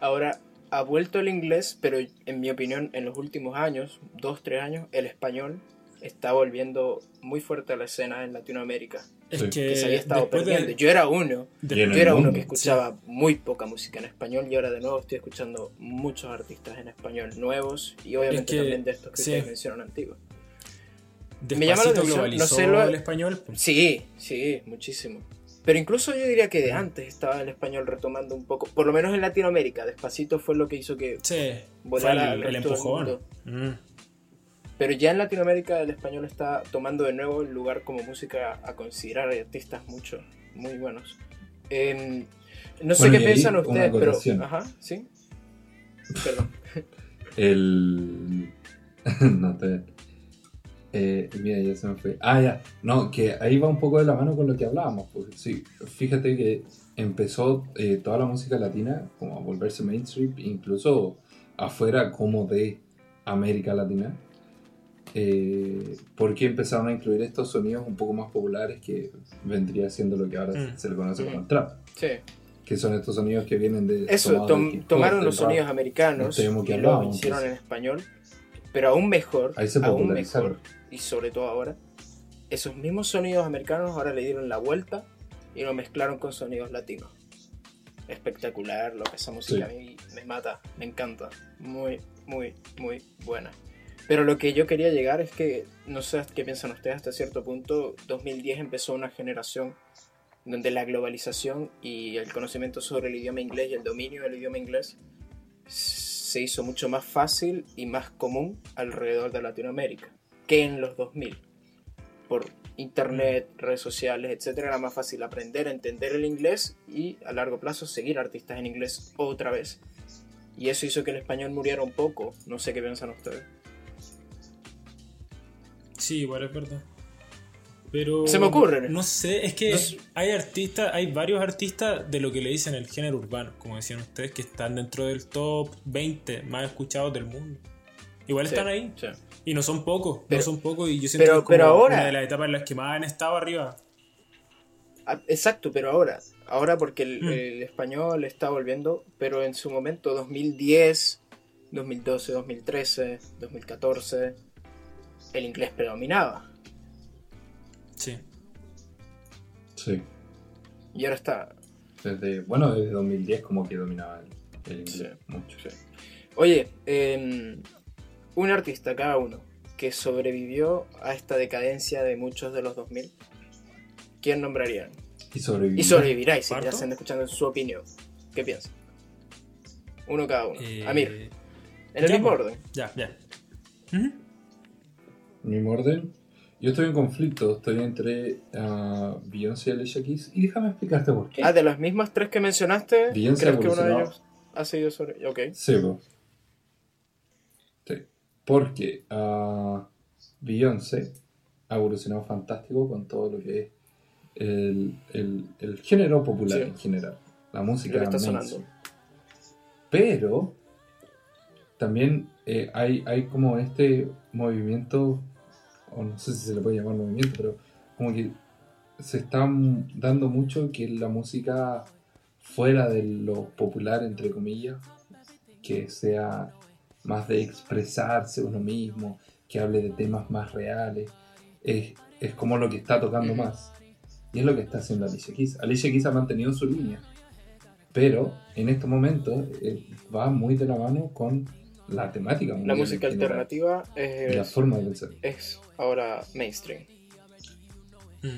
Ahora ha vuelto el inglés, pero en mi opinión, en los últimos años, dos, tres años, el español está volviendo muy fuerte a la escena en Latinoamérica. Es Sí. que, Que se había estado después de- perdiendo. Yo era uno. Yo el era uno mundo, que escuchaba muy poca música en español y ahora de nuevo estoy escuchando muchos artistas en español nuevos y obviamente que- también de estos que sí. ustedes mencionan antiguos. Despacito me llama la atención, no sé lo- el español. pues. Sí, sí, muchísimo. Pero incluso yo diría que de antes estaba el español retomando un poco, por lo menos en Latinoamérica. Despacito fue lo que hizo que Sí, fue volara el, al el del empujón. mundo. Mm. Pero ya en Latinoamérica el español está tomando de nuevo el lugar como música a considerar. Hay artistas mucho, muy buenos. Em, no sé Bueno, qué piensan ustedes, pero... Ajá, sí. Perdón. <laughs> El. <laughs> no te. Eh, mira, ya se me fue. Ah, ya. No, que ahí va un poco de la mano con lo que hablábamos. Pues. Sí, fíjate que empezó eh, toda la música latina como a volverse mainstream, incluso afuera como de América Latina. Eh, porque empezaron a incluir estos sonidos un poco más populares que vendría siendo lo que ahora Mm. se le conoce como Mm. el trap. Sí. Que son estos sonidos que vienen de. Eso, tom- tomaron los rap. sonidos americanos que y lo hicieron en español, pero aún mejor, Ahí se aún mejor, y sobre todo ahora, esos mismos sonidos americanos ahora le dieron la vuelta y lo mezclaron con sonidos latinos. Espectacular, lo que esa música Sí. a mí me mata, me encanta, muy, muy, muy buena. Pero lo que yo quería llegar es que, no sé qué piensan ustedes hasta cierto punto, 2010 empezó una generación donde la globalización y el conocimiento sobre el idioma inglés y el dominio del idioma inglés se hizo mucho más fácil y más común alrededor de Latinoamérica que en los 2000. Por internet, redes sociales, etcétera, era más fácil aprender, entender el inglés y a largo plazo seguir artistas en inglés otra vez. Y eso hizo que el español muriera un poco. No sé qué piensan ustedes. Sí, igual es verdad. Pero. Se me ocurre. No sé, es que No sé. hay artistas, hay varios artistas de lo que le dicen el género urbano, como decían ustedes, que están dentro del top 20 más escuchados del mundo. Igual Sí, están ahí. sí. Y no son pocos, Pero- no son pocos. Y yo siento pero- que es como pero ahora- una de las etapas en las que más han estado arriba. Ah, Exacto, pero ahora, ahora porque el, Mm. el español está volviendo, pero en su momento 2010, 2012, 2013, 2014, el inglés predominaba Sí. Sí. y ahora está. Desde, bueno, desde 2010 como que dominaba el, el inglés Sí. mucho. Oye, em, un artista cada uno que sobrevivió a esta decadencia de muchos de los 2000, ¿quién nombrarían? Y sobrevivió. Y sobrevivirá, y si ¿Parto? ya están escuchando su opinión. ¿Qué piensan? Uno cada uno. Eh, Amir, en el mismo pues. orden. Ya, ya. Ujú. Mi orden. Yo estoy en conflicto. Estoy entre ah, Beyoncé y Alicia Keys. Y déjame explicarte por qué. Ah, de las mismas tres que mencionaste, Beyoncé ¿crees que uno de ellos ha seguido sobre.? Ok. Sí, po. Sí. Porque ah, Beyoncé ha evolucionado fantástico con todo lo que es el, el- el género popular Sí. en general. La música está sonando. Pero también eh, hay, hay como este movimiento, o no sé si se le puede llamar movimiento, pero como que se está dando mucho que la música fuera de lo popular, entre comillas, que sea más de expresarse uno mismo, que hable de temas más reales, es, es como lo que está tocando más. Y es lo que está haciendo Alicia Keys. Alicia Keys ha mantenido su línea, pero en estos momentos eh, va muy de la mano con la temática. La música alternativa y la es, forma de pensar. es ahora mainstream. Mm.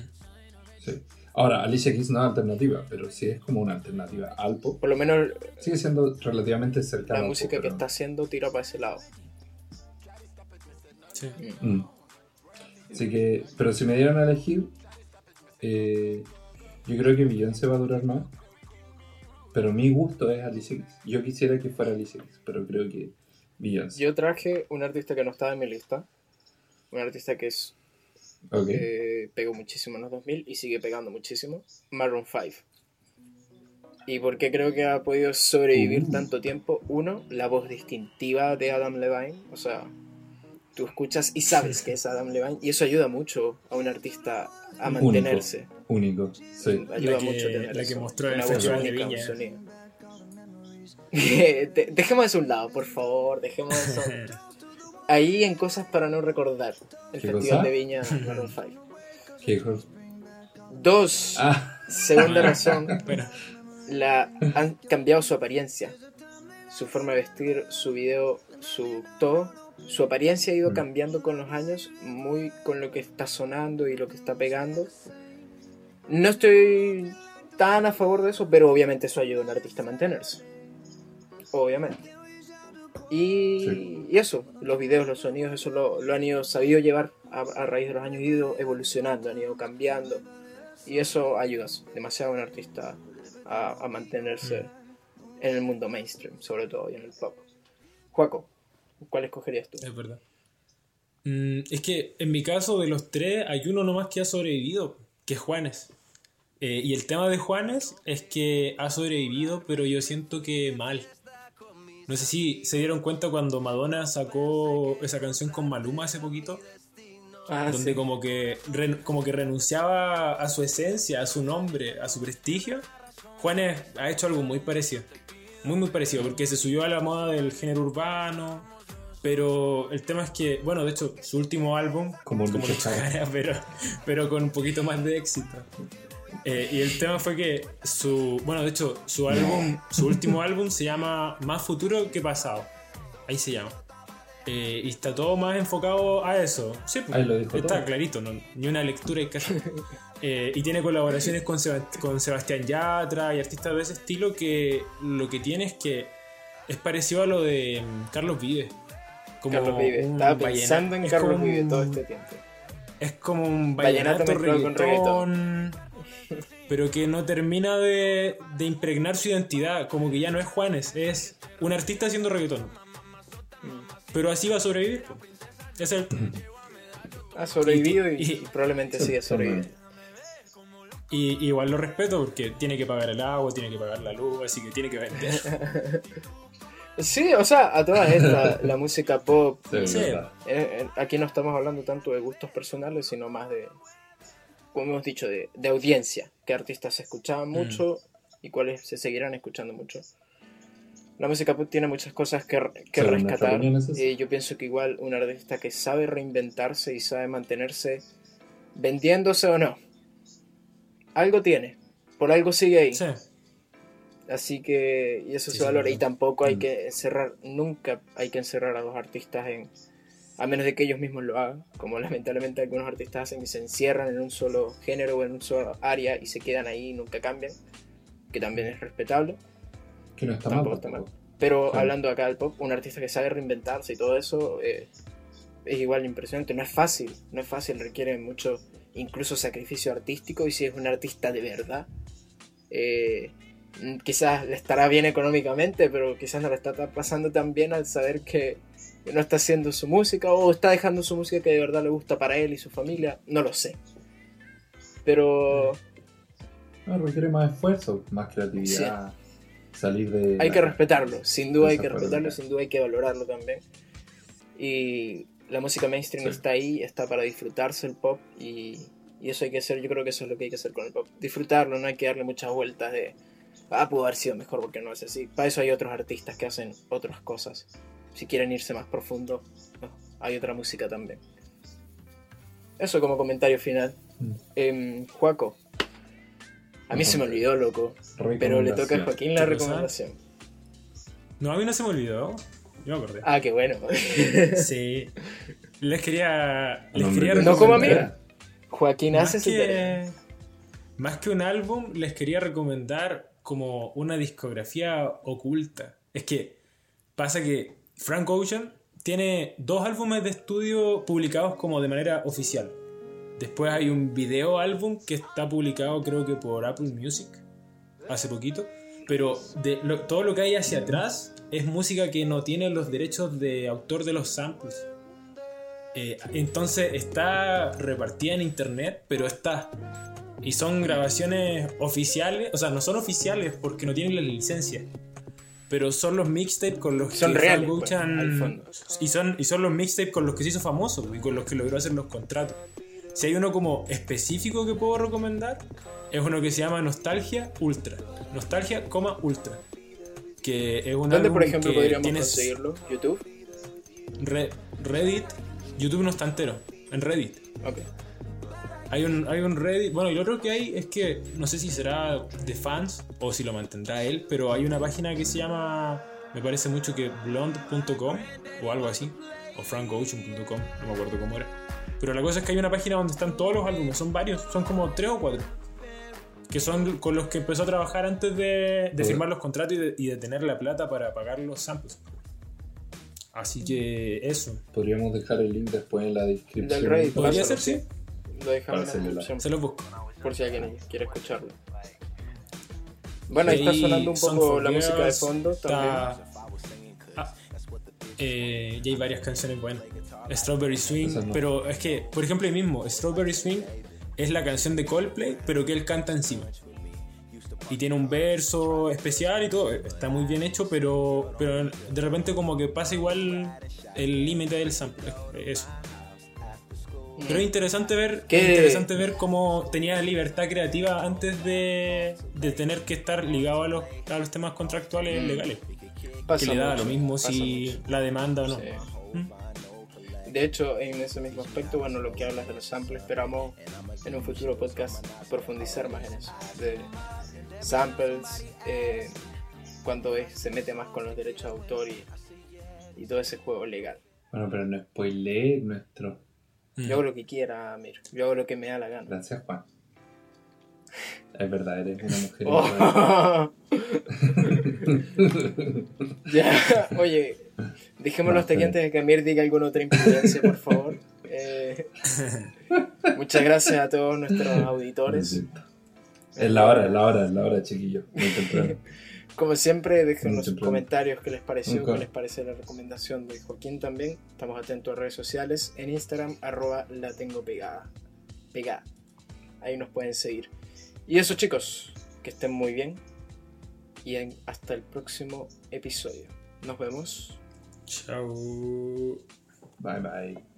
Sí. Ahora, Alicia Keys no es alternativa, pero sí es como una alternativa al pop. Por lo menos Sigue siendo relativamente cercana la música pop, que pero- está haciendo tira para ese lado. Sí. Mm. Así que, pero si me dieran a elegir, eh, yo creo que Beyoncé va a durar más. Pero mi gusto es Alicia Keys. Yo quisiera que fuera Alicia Keys, pero creo que Yo traje un artista que no estaba en mi lista. Un artista que es, Ok. eh, pegó muchísimo en los 2000 y sigue pegando muchísimo. Maroon 5. ¿Y por qué creo que ha podido sobrevivir Uh. tanto tiempo? Uno, la voz distintiva de Adam Levine. O sea, tú escuchas y sabes que es Adam Levine. Y eso ayuda mucho a un artista a Único. mantenerse. Único. Sí. Ayuda La que- mucho tener la que mostró en el Festival de Viña. sonido. <laughs> De- dejemos eso a un lado, por favor. Dejemos eso <laughs> ahí en cosas para no recordar. El ¿Qué Festival cosa? de Viña <laughs> Maroon 5. ¿Qué dijo? Dos, Ah, segunda razón, Bueno, la, han cambiado su apariencia. Su forma de vestir, su video, su todo. Su apariencia ha ido Mm. cambiando con los años, muy con lo que está sonando y lo que está pegando. No estoy tan a favor de eso, pero obviamente eso ayuda a un artista a mantenerse. Obviamente. Y, Sí. y eso, los videos, los sonidos, eso lo, lo han ido sabido llevar a, a raíz de los años, han ido evolucionando, han ido cambiando. Y eso ayuda demasiado a un artista a, a mantenerse en el mundo mainstream, sobre todo, y en el pop. Juaco, ¿cuál escogerías tú? es verdad. Mm, es que en mi caso, de los tres, hay uno nomás que ha sobrevivido, que es Juanes. Eh, y el tema de Juanes es que ha sobrevivido, pero yo siento que mal. No sé si se dieron cuenta cuando Madonna sacó esa canción con Maluma hace poquito, Ah, donde sí. como que como que renunciaba a su esencia, a su nombre, a su prestigio. Juanes ha hecho algo muy parecido. Muy muy parecido, porque se subió a la moda del género urbano. Pero el tema es que, bueno, de hecho, su último álbum, Como como Lucho <laughs> pero, pero con un poquito más de éxito. Eh, y el tema fue que su, bueno, de hecho, su álbum, su último álbum se llama Más futuro que pasado. Ahí se llama. Eh, y está todo más enfocado a eso. Sí, pues, Ahí lo dijo está todo. clarito, no, ni una lectura que hacer. Eh, y tiene colaboraciones con, con Sebastián Yatra y artistas de ese estilo que lo que tiene es que es parecido a lo de mm, Carlos Vives. Como Carlos Vives. un Estaba pensando en es Carlos como Vives un- todo este tiempo. Es como un Vallenato vallenato, con reggaetón, pero que no termina de, de impregnar su identidad. Como que ya no es Juanes, es un artista haciendo reggaetón. Pero así va a sobrevivir. es el- Ha sobrevivido y, Y- y probablemente sigue sobreviviendo. Y igual lo respeto porque tiene que pagar el agua, tiene que pagar la luz, así que tiene que vender. <laughs> Sí, o sea, a todas estas, la música pop. Sí, Sí. eh, eh, aquí no estamos hablando tanto de gustos personales, sino más de, como hemos dicho, de, de audiencia. Qué artistas se escuchaban mucho y cuáles se seguirán escuchando mucho. La música pop tiene muchas cosas que, que rescatar. Y yo pienso que igual un artista que sabe reinventarse y sabe mantenerse vendiéndose o no, algo tiene. Por algo sigue ahí. Sí. Así que, y eso Sí, se valora. Y tampoco hay Mm. que encerrar, nunca hay que encerrar a los artistas en, a menos de que ellos mismos lo hagan, como <laughs> lamentablemente algunos artistas hacen que se encierran en un solo género o en un solo área y se quedan ahí y nunca cambian, que también es respetable. Que no está mal. Tampoco está tampoco. Pero hablando acá del pop, un artista que sabe reinventarse y todo eso eh, es igual impresionante. No es fácil, no es fácil, requiere mucho, incluso sacrificio artístico. Y si es un artista de verdad, eh, quizás le estará bien económicamente, pero quizás no le está pasando tan bien al saber que no está haciendo su música o está dejando su música que de verdad le gusta para él y su familia. No lo sé. Pero No, requiere más esfuerzo, más creatividad. Salir de. hay que respetarlo, sin duda hay que respetarlo, sin duda hay que valorarlo también. Y la música mainstream Sí. está ahí, está para disfrutarse el pop y, y eso hay que hacer, yo creo que eso es lo que hay que hacer con el pop. Disfrutarlo, no hay que darle muchas vueltas de, ah, pudo haber sido mejor porque no es así. Para eso hay otros artistas que hacen otras cosas. Si quieren irse más profundo, no, hay otra música también. Eso como comentario final. Mm. Em, Juaco. A mí se me olvidó, loco. Pero le toca a. Joaquín la recomendación. No, a mí no se me olvidó. Yo me acordé. Ah, qué bueno. <laughs> Sí. Les quería. Les Hombre, quería No como a mí. Joaquín Más hace su tarea. más que un álbum, les quería recomendar como una discografía oculta. Es que pasa que Frank Ocean tiene dos álbumes de estudio publicados como de manera oficial. Después hay un video álbum que está publicado creo que por Apple Music hace poquito. Pero todo lo que hay hacia atrás es música que no tiene los derechos de autor de los samples. Eh, entonces está repartida en internet, pero está. Y son grabaciones oficiales, o sea, no son oficiales porque no tienen la licencia. Pero son los mixtapes con los Son que reales, pues, Ocean- al fondo. y son, y son los mixtapes con los que se hizo famoso y con los que logró hacer los contratos. Si hay uno como específico que puedo recomendar, es uno que se llama Nostalgia Ultra. Nostalgia, coma Ultra. Que es un ¿Dónde, por ejemplo, que podríamos tiene conseguirlo? ¿YouTube? Re- Reddit, YouTube no está entero, en Reddit. Ok. Hay un, hay un Reddit, bueno, y lo otro que hay es que no sé si será de fans o si lo mantendrá él, pero hay una página que se llama, me parece mucho que blonde.com o algo así, o frankocean.com, no me acuerdo cómo era. Pero la cosa es que hay una página donde están todos los álbumes, son varios, son como tres o cuatro, que son con los que empezó a trabajar antes de, firmar los contratos y de, y de tener la plata para pagar los samples. Así que eso. Podríamos dejar el link después en la descripción. Del Reddit, Podría ser, sí. Lo dejamos Para en la descripción Se los busco. por si alguien quiere escucharlo. Bueno, ahí está sonando un poco la música de fondo también. Ah, eh, y hay varias canciones buenas. Strawberry Swing, no. pero es que, por ejemplo, ahí mismo, Strawberry Swing es la canción de Coldplay, pero que él canta encima. Y tiene un verso especial y todo, está muy bien hecho, pero, pero de repente como que pasa igual el límite del sample. Eso. Pero es interesante ver, ¿Qué? es interesante ver cómo tenía libertad creativa antes de, de tener que estar ligado a los, a los temas contractuales Mm. legales. Pasa que le da mucho, lo mismo si mucho. la demanda o no. Sí. ¿Mm? De hecho, en ese mismo aspecto, bueno, lo que hablas de los samples, esperamos en un futuro podcast profundizar más en eso. De samples, eh, cuando es- se mete más con los derechos de autor y, y todo ese juego legal. Bueno, pero no spoiler nuestro. Mm. Yo hago lo que quiera, Amir. Yo hago lo que me da la gana. Gracias, Juan. Es verdad, eres una mujer. Oh. <laughs> ya, oye, dejémoslo hasta aquí antes de que Amir diga alguna otra imprudencia, por favor. Eh, muchas gracias a todos nuestros auditores. Es la hora, es la hora, es la hora, chiquillo. Muy temprano. <laughs> Como siempre, sus problema. comentarios qué les pareció, Nunca. qué les parece la recomendación de Joaquín también. Estamos atentos a redes sociales, en Instagram, arroba la tengo pegada. Pegada. Ahí nos pueden seguir. Y eso chicos, que estén muy bien. Y en- hasta el próximo episodio. Nos vemos. Chao. Bye bye.